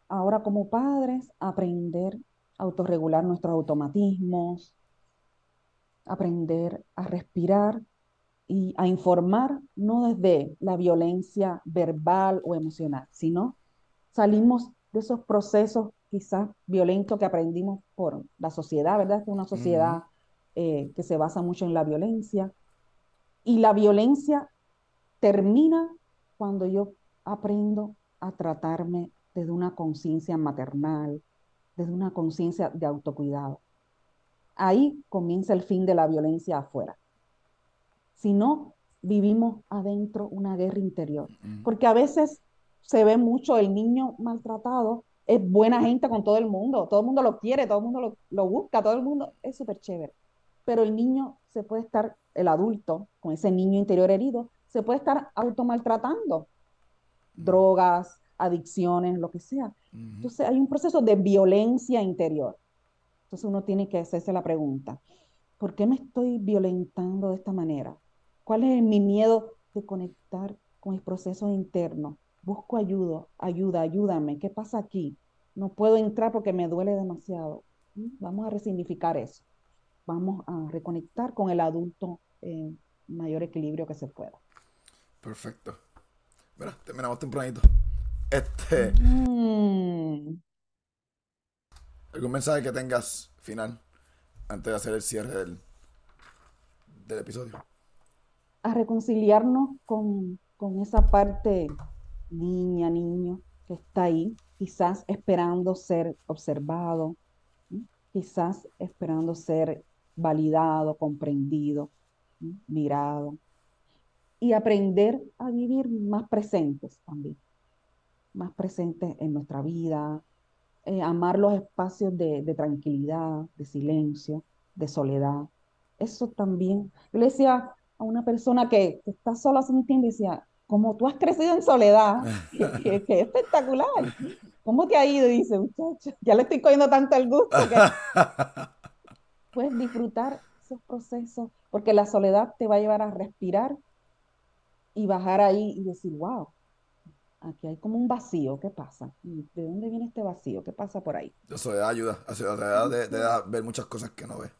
ahora como padres aprender a autorregular nuestros automatismos, aprender a respirar y a informar no desde la violencia verbal o emocional, sino salimos de esos procesos quizás violentos que aprendimos por la sociedad, ¿verdad? Es una sociedad eh, que se basa mucho en la violencia. Y la violencia termina cuando yo aprendo a tratarme desde una conciencia maternal, desde una conciencia de autocuidado. Ahí comienza el fin de la violencia afuera. Si no, vivimos adentro una guerra interior. Porque a veces se ve mucho el niño maltratado, es buena gente con todo el mundo, todo el mundo lo quiere, todo el mundo lo, busca, todo el mundo es súper chévere. Pero el niño se puede estar, el adulto, con ese niño interior herido, se puede estar automaltratando. Drogas, adicciones, lo que sea. Entonces hay un proceso de violencia interior. Entonces uno tiene que hacerse la pregunta, ¿por qué me estoy violentando de esta manera? ¿Cuál es mi miedo de conectar con el proceso interno? Busco ayuda, ayuda, ayúdame, ¿qué pasa aquí? No puedo entrar porque me duele demasiado. ¿Mm? Vamos a resignificar eso. Vamos a reconectar con el adulto en mayor equilibrio que se pueda. Perfecto. Bueno, terminamos tempranito. Este. Mm. ¿Algún mensaje que tengas final antes de hacer el cierre del, del episodio? A reconciliarnos con, con esa parte niña, niño que está ahí, quizás esperando ser observado, quizás esperando ser validado, comprendido, mirado, y aprender a vivir más presentes también, más presentes en nuestra vida, eh, amar los espacios de, tranquilidad, de silencio, de soledad. Eso también. Yo le decía a una persona que, está sola hace un tiempo, decía, como tú has crecido en soledad, *laughs* que, es espectacular. ¿Cómo te ha ido? dice, muchacho, ya le estoy cogiendo tanto el gusto que *laughs* puedes disfrutar esos procesos, porque la soledad te va a llevar a respirar y bajar ahí y decir, wow, aquí hay como un vacío, ¿qué pasa? ¿De dónde viene este vacío? ¿Qué pasa por ahí? La soledad ayuda, la soledad de, de ver muchas cosas que no ves.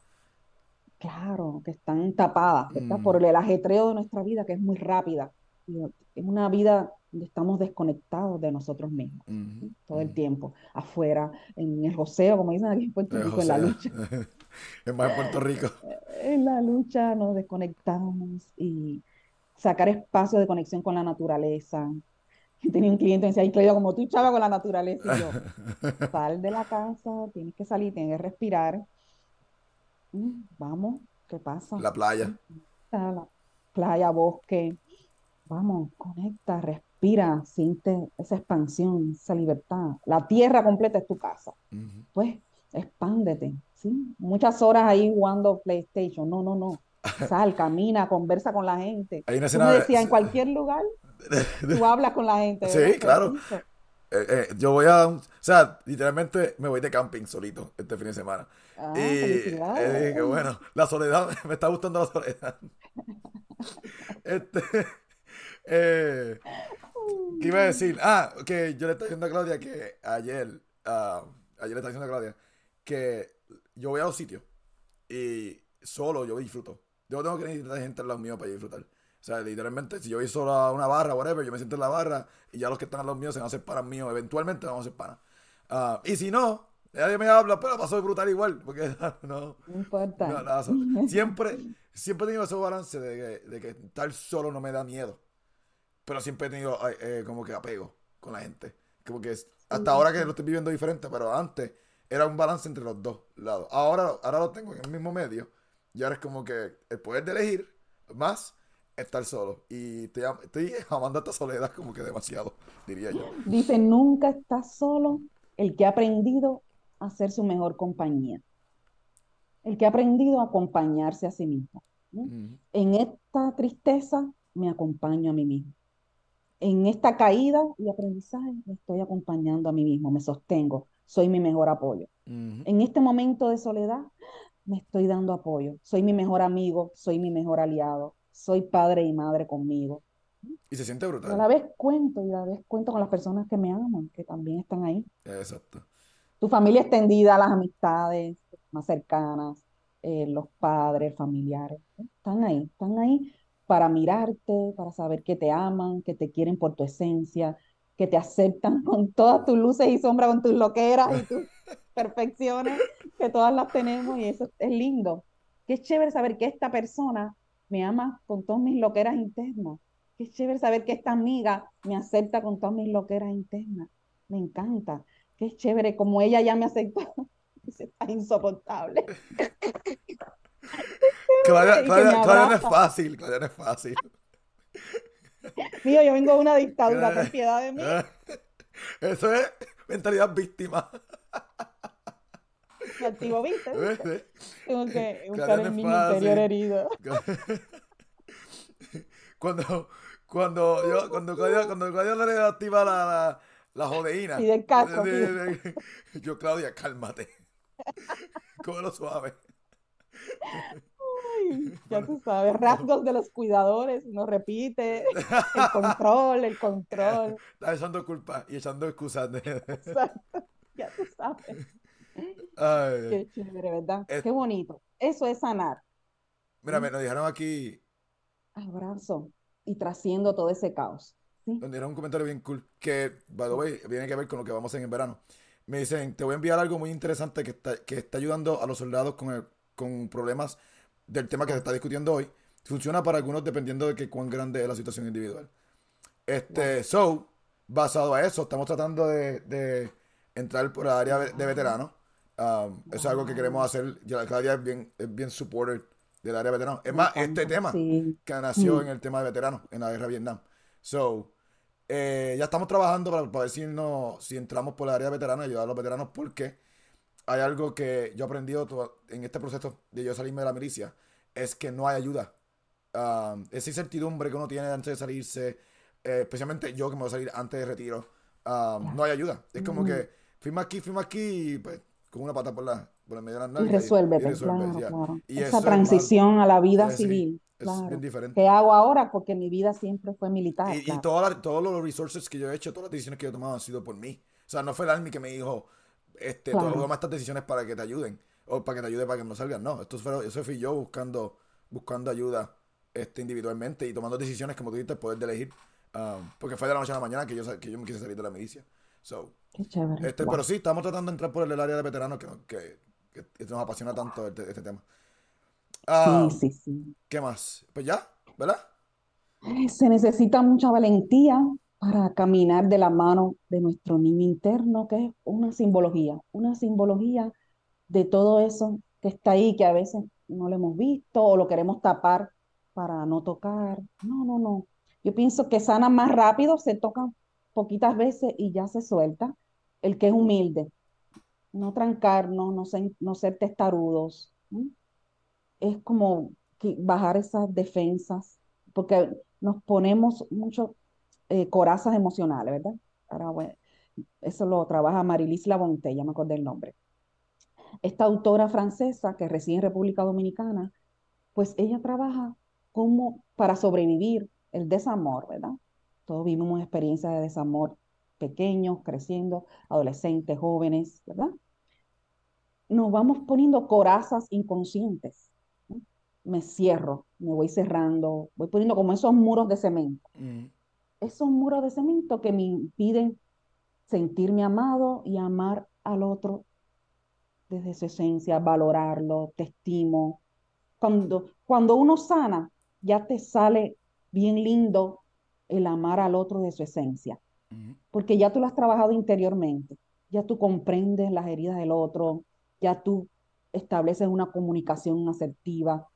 Claro, que están tapadas, ¿verdad? Mm. Por el ajetreo de nuestra vida, que es muy rápida. Es una vida donde estamos desconectados de nosotros mismos todo el tiempo, afuera, en el joseo, como dicen aquí en Puerto Rico, en la lucha. *laughs* es más en Puerto Rico. *laughs* En la lucha nos desconectamos y sacar espacio de conexión con la naturaleza. Tenía un cliente que decía, ay, Claudia, como tú, chava, con la naturaleza. Y yo, *laughs* sal de la casa, tienes que salir, tienes que respirar. Mm, Vamos, ¿qué pasa? La playa. la playa, bosque. Vamos, conecta, respira, siente esa expansión, esa libertad. La tierra completa es tu casa. Pues, expándete, ¿sí? Muchas horas ahí jugando PlayStation. No, no, no. *laughs* Sal, camina, conversa con la gente. Tú escena me de- decías, en cualquier lugar, *laughs* tú hablas con la gente. Sí, claro. Eh, eh, yo voy a, o sea, literalmente me voy de camping solito este fin de semana. Ah, y eh, bueno, la soledad, *laughs* me está gustando la soledad. Este, eh, ¿qué iba a decir? Ah, que yo le estaba diciendo a Claudia que ayer, ah, ayer le estaba diciendo a Claudia que yo voy a los sitios y solo yo disfruto. Yo no tengo que necesitar gente al lado mío para yo disfrutar. O sea, literalmente, si yo voy solo a una barra, whatever, yo me siento en la barra y ya los que están al lado mío se van a hacer panas míos. Eventualmente vamos a hacer panas. Ah, y si no, nadie me habla, pero paso brutal igual. Porque *laughs* no, No importa. no, nada, so- siempre, siempre he tenido ese balance de que, de que estar solo no me da miedo. Pero siempre he tenido eh, como que apego con la gente. Como que es- hasta ahora que lo estoy viviendo diferente, pero antes era un balance entre los dos lados. Ahora, ahora lo tengo en el mismo medio. Y ahora es como que el poder de elegir más estar solo. Y estoy, estoy *laughs* amando esta soledad como que demasiado, diría yo. Dice, nunca está solo el que ha aprendido a ser su mejor compañía. El que ha aprendido a acompañarse a sí mismo. En esta tristeza me acompaño a mí mismo. En esta caída y aprendizaje me estoy acompañando a mí mismo, me sostengo, soy mi mejor apoyo. En este momento de soledad me estoy dando apoyo, soy mi mejor amigo, soy mi mejor aliado, soy padre y madre conmigo. Y se siente Y a la brutal. vez cuento y a la vez cuento con las personas que me aman, que también están ahí. Exacto. Tu familia extendida, las amistades más cercanas, eh, los padres, familiares, ¿eh? están ahí, están ahí para mirarte, para saber que te aman, que te quieren por tu esencia, que te aceptan *laughs* con todas tus luces y sombras, con tus loqueras y tus *laughs* perfecciones, que todas las tenemos y eso es lindo. Qué chévere saber que esta persona me ama con todas mis loqueras internas. Qué chévere saber que esta amiga me acepta con todas mis loqueras internas. Me encanta. Qué chévere, como ella ya me aceptó. *laughs* Está insoportable. *laughs* Claudia, Y Claudia- Claudia no es fácil, Claudia no es fácil. *laughs* Mío, yo vengo de una dictadura, ten piedad de mí. *laughs* Eso es mentalidad víctima. Me activo, ¿viste? ¿Viste? Tengo que buscar en mi interior herido. Cuando, cuando yo, cuando Claudia, cuando Claudia le activa la, la, la jodeína. Pide el casco, de- pide. de- de- Yo, Claudia, cálmate. Cógelo suave. Ay, ya tú sabes, rasgos de los cuidadores, no repite, el *laughs* control, el control, Estás echando culpa y echando excusas. *laughs* exacto, ya tú sabes. Ay. Qué chévere, ¿verdad? Es- Qué bonito. Eso es sanar. Mira, me nos dijeron aquí, Abrazo y trasciendo todo ese caos. ¿sí? nos dieron un comentario bien cool que, by the way, viene que ver con lo que vamos a hacer en verano. Me dicen, te voy a enviar algo muy interesante que está, que está ayudando a los soldados con, el- con problemas del tema que se está discutiendo hoy. Funciona para algunos dependiendo de que cuán grande es la situación individual. Este, so, basado a eso, estamos tratando de, de entrar por la área de veteranos. Um, Eso es algo que queremos hacer. Ya Claudia es bien, es bien supporter del área de veteranos. Es más, este tema que nació Mm. en el tema de veteranos, en la guerra de Vietnam. So, eh, ya estamos trabajando para, para ver si, no, si entramos por la área de veteranos y ayudar a los veteranos porque hay algo que yo he aprendido en este proceso de yo salirme de la milicia, es que no hay ayuda. Um, esa incertidumbre que uno tiene antes de salirse, eh, especialmente yo que me voy a salir antes de retiro, um, no hay ayuda. Es como Mm. que firma aquí, firma aquí, y pues con una pata por la, por el medio de las Y nalgas resuélvete, y resuelves, claro, ya. claro. Y Esa es transición a la vida sí. civil. Es Claro. bien diferente. ¿Qué hago ahora? Porque mi vida siempre fue militar. Y, y claro. todas todos los resources que yo he hecho, todas las decisiones que yo he tomado han sido por mí. O sea, no fue el Army que me dijo, este, Claro. toma estas decisiones para que te ayuden. O para que te ayude para que no salgan. No, esto fue, eso fui yo buscando, buscando ayuda este, individualmente y tomando decisiones, como tú dijiste, el poder de elegir. Um, porque fue de la noche a la mañana que yo, que yo me quise salir de la milicia. So, chévere. este, Wow. Pero sí, estamos tratando de entrar por el área de veteranos que, que, que- que nos apasiona tanto este, este tema. Ah, Sí, sí, sí. ¿Qué más? Pues ya, ¿verdad? Se necesita mucha valentía para caminar de la mano de nuestro niño interno, que es una simbología, una simbología de todo eso que está ahí, que a veces no lo hemos visto o lo queremos tapar para no tocar. No, no, no. Yo pienso que sana más rápido, se toca poquitas veces y ya se suelta. El que es humilde, no trancarnos, no ser, testarudos. Es como bajar esas defensas, porque nos ponemos mucho eh, corazas emocionales, ¿verdad? Eso lo trabaja Marilis Labonte, ya me acordé el nombre. Esta autora francesa que reside en República Dominicana, pues ella trabaja como para sobrevivir el desamor, ¿verdad? Todos vivimos experiencias de desamor pequeños, creciendo, adolescentes, jóvenes, ¿verdad? Nos vamos poniendo corazas inconscientes. Me cierro, me voy cerrando, voy poniendo como esos muros de cemento. Mm, Esos muros de cemento que me impiden sentirme amado y amar al otro desde su esencia, valorarlo, te estimo. Cuando, cuando uno sana, ya te sale bien lindo el amar al otro de su esencia, porque ya tú lo has trabajado interiormente, ya tú comprendes las heridas del otro, ya tú estableces una comunicación asertiva.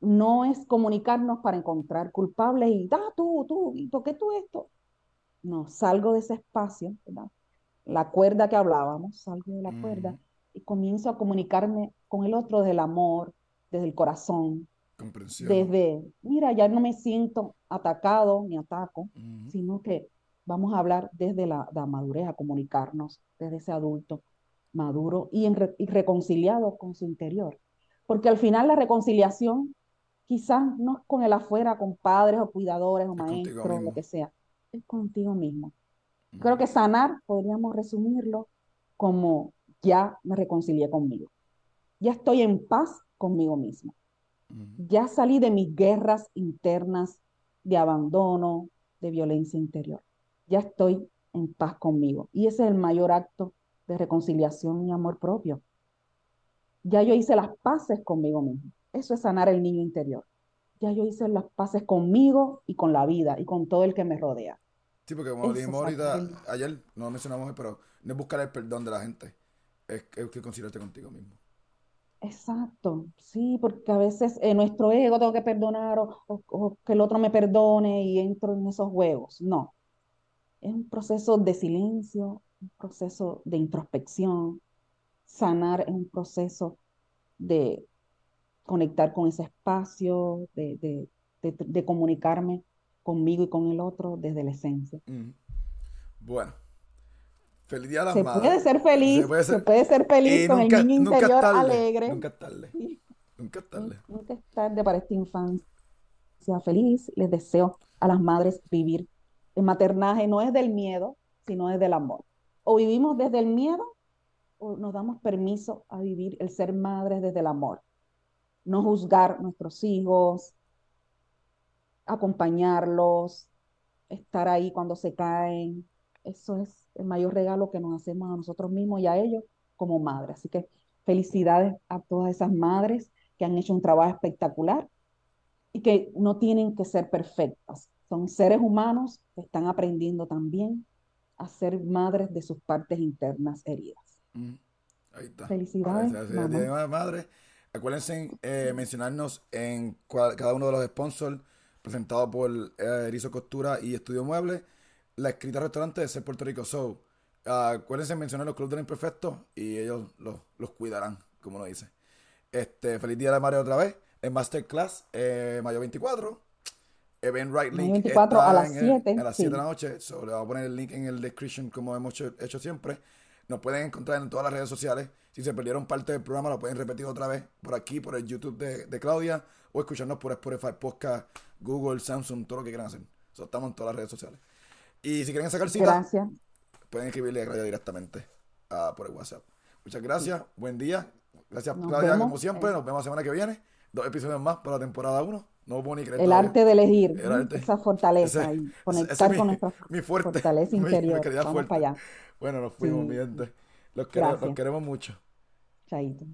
No es comunicarnos para encontrar culpables y, ah, tú, tú, ¿y por qué tú esto? No, salgo de ese espacio, ¿verdad? La cuerda que hablábamos, salgo de la cuerda y comienzo a comunicarme con el otro desde el amor, desde el corazón, comprensión. desde, mira, ya no me siento atacado ni ataco, Mm, sino que vamos a hablar desde la, la madurez, a comunicarnos desde ese adulto maduro y, en y reconciliado con su interior. Porque al final la reconciliación quizás no es con el afuera, con padres o cuidadores o maestros, lo que sea, es contigo mismo. mm, Creo que sanar podríamos resumirlo como ya me reconcilié conmigo, ya estoy en paz conmigo mismo, mm, ya salí de mis guerras internas de abandono, de violencia interior, ya estoy en paz conmigo. Y ese es el mayor acto de reconciliación y amor propio. Ya yo hice las paces conmigo mismo. Eso es sanar el niño interior. Ya yo hice las paces conmigo y con la vida y con todo el que me rodea. Sí, porque como dijimos ahorita, ayer, no lo mencionamos pero no es buscar el perdón de la gente, es, es que conciliarte contigo mismo. Exacto, sí, porque a veces en nuestro ego tengo que perdonar o, o- o que el otro me perdone y entro en esos juegos. No, es un proceso de silencio, un proceso de introspección. Sanar es un proceso de conectar con ese espacio, de, de- de- de comunicarme conmigo y con el otro desde la esencia. Mm. Bueno, feliz día a las Se madres. puede ser feliz, Se puede se ser- puede ser feliz Y con nunca, el niño nunca interior tarde, alegre. Nunca es tarde. Sí. Nunca es tarde. Nunca es tarde para esta infancia feliz. Les deseo a las madres vivir. El maternaje no es del miedo, sino es del amor. O vivimos desde el miedo o nos damos permiso a vivir el ser madres desde el amor. No juzgar nuestros hijos, acompañarlos, estar ahí cuando se caen. Eso es el mayor regalo que nos hacemos a nosotros mismos y a ellos como madres. Así que felicidades a todas esas madres que han hecho un trabajo espectacular y que no tienen que ser perfectas. Son seres humanos que están aprendiendo también a ser madres de sus partes internas heridas. Mm. Ahí está. Felicidades, de mamá. Madre. Acuérdense eh, mencionarnos en cua- cada uno de los sponsors presentados por eh, Erizo Costura y Estudio Mueble. La escrita restaurante de Ser Puerto Rico. So, ah, acuérdense mencionar los clubes del imperfecto y ellos los, los cuidarán, como uno dice. Este, feliz día de la madre otra vez. En Masterclass, eh, mayo 24. Eventbrite Mayo link 24 está a las el- 7, a las sí. 7 de la noche. So, le voy a poner el link en el description como hemos hecho, hecho siempre. Nos pueden encontrar en todas las redes sociales. Si se perdieron parte del programa, lo pueden repetir otra vez por aquí, por el YouTube de, de Claudia, o escucharnos por Spotify, Podcast, Google, Samsung, todo lo que quieran hacer. So, estamos en todas las redes sociales. Y si quieren sacar cita, Gracias. pueden escribirle a Claudia directamente por el WhatsApp. Muchas gracias, buen día. Gracias, Nos Claudia, vemos. como siempre. Nos vemos la semana que viene. Dos episodios más para la temporada 1. No. El arte de elegir, El ¿no? arte. esa fortaleza Ese- y conectar ese es mi- con nuestra *laughs* mi fuerte, fortaleza *laughs* mi- mi interior. querida Vamos fuerte. para allá. Bueno, nos fuimos, Sí. mi gente. Los, quere- los queremos mucho. Chaito.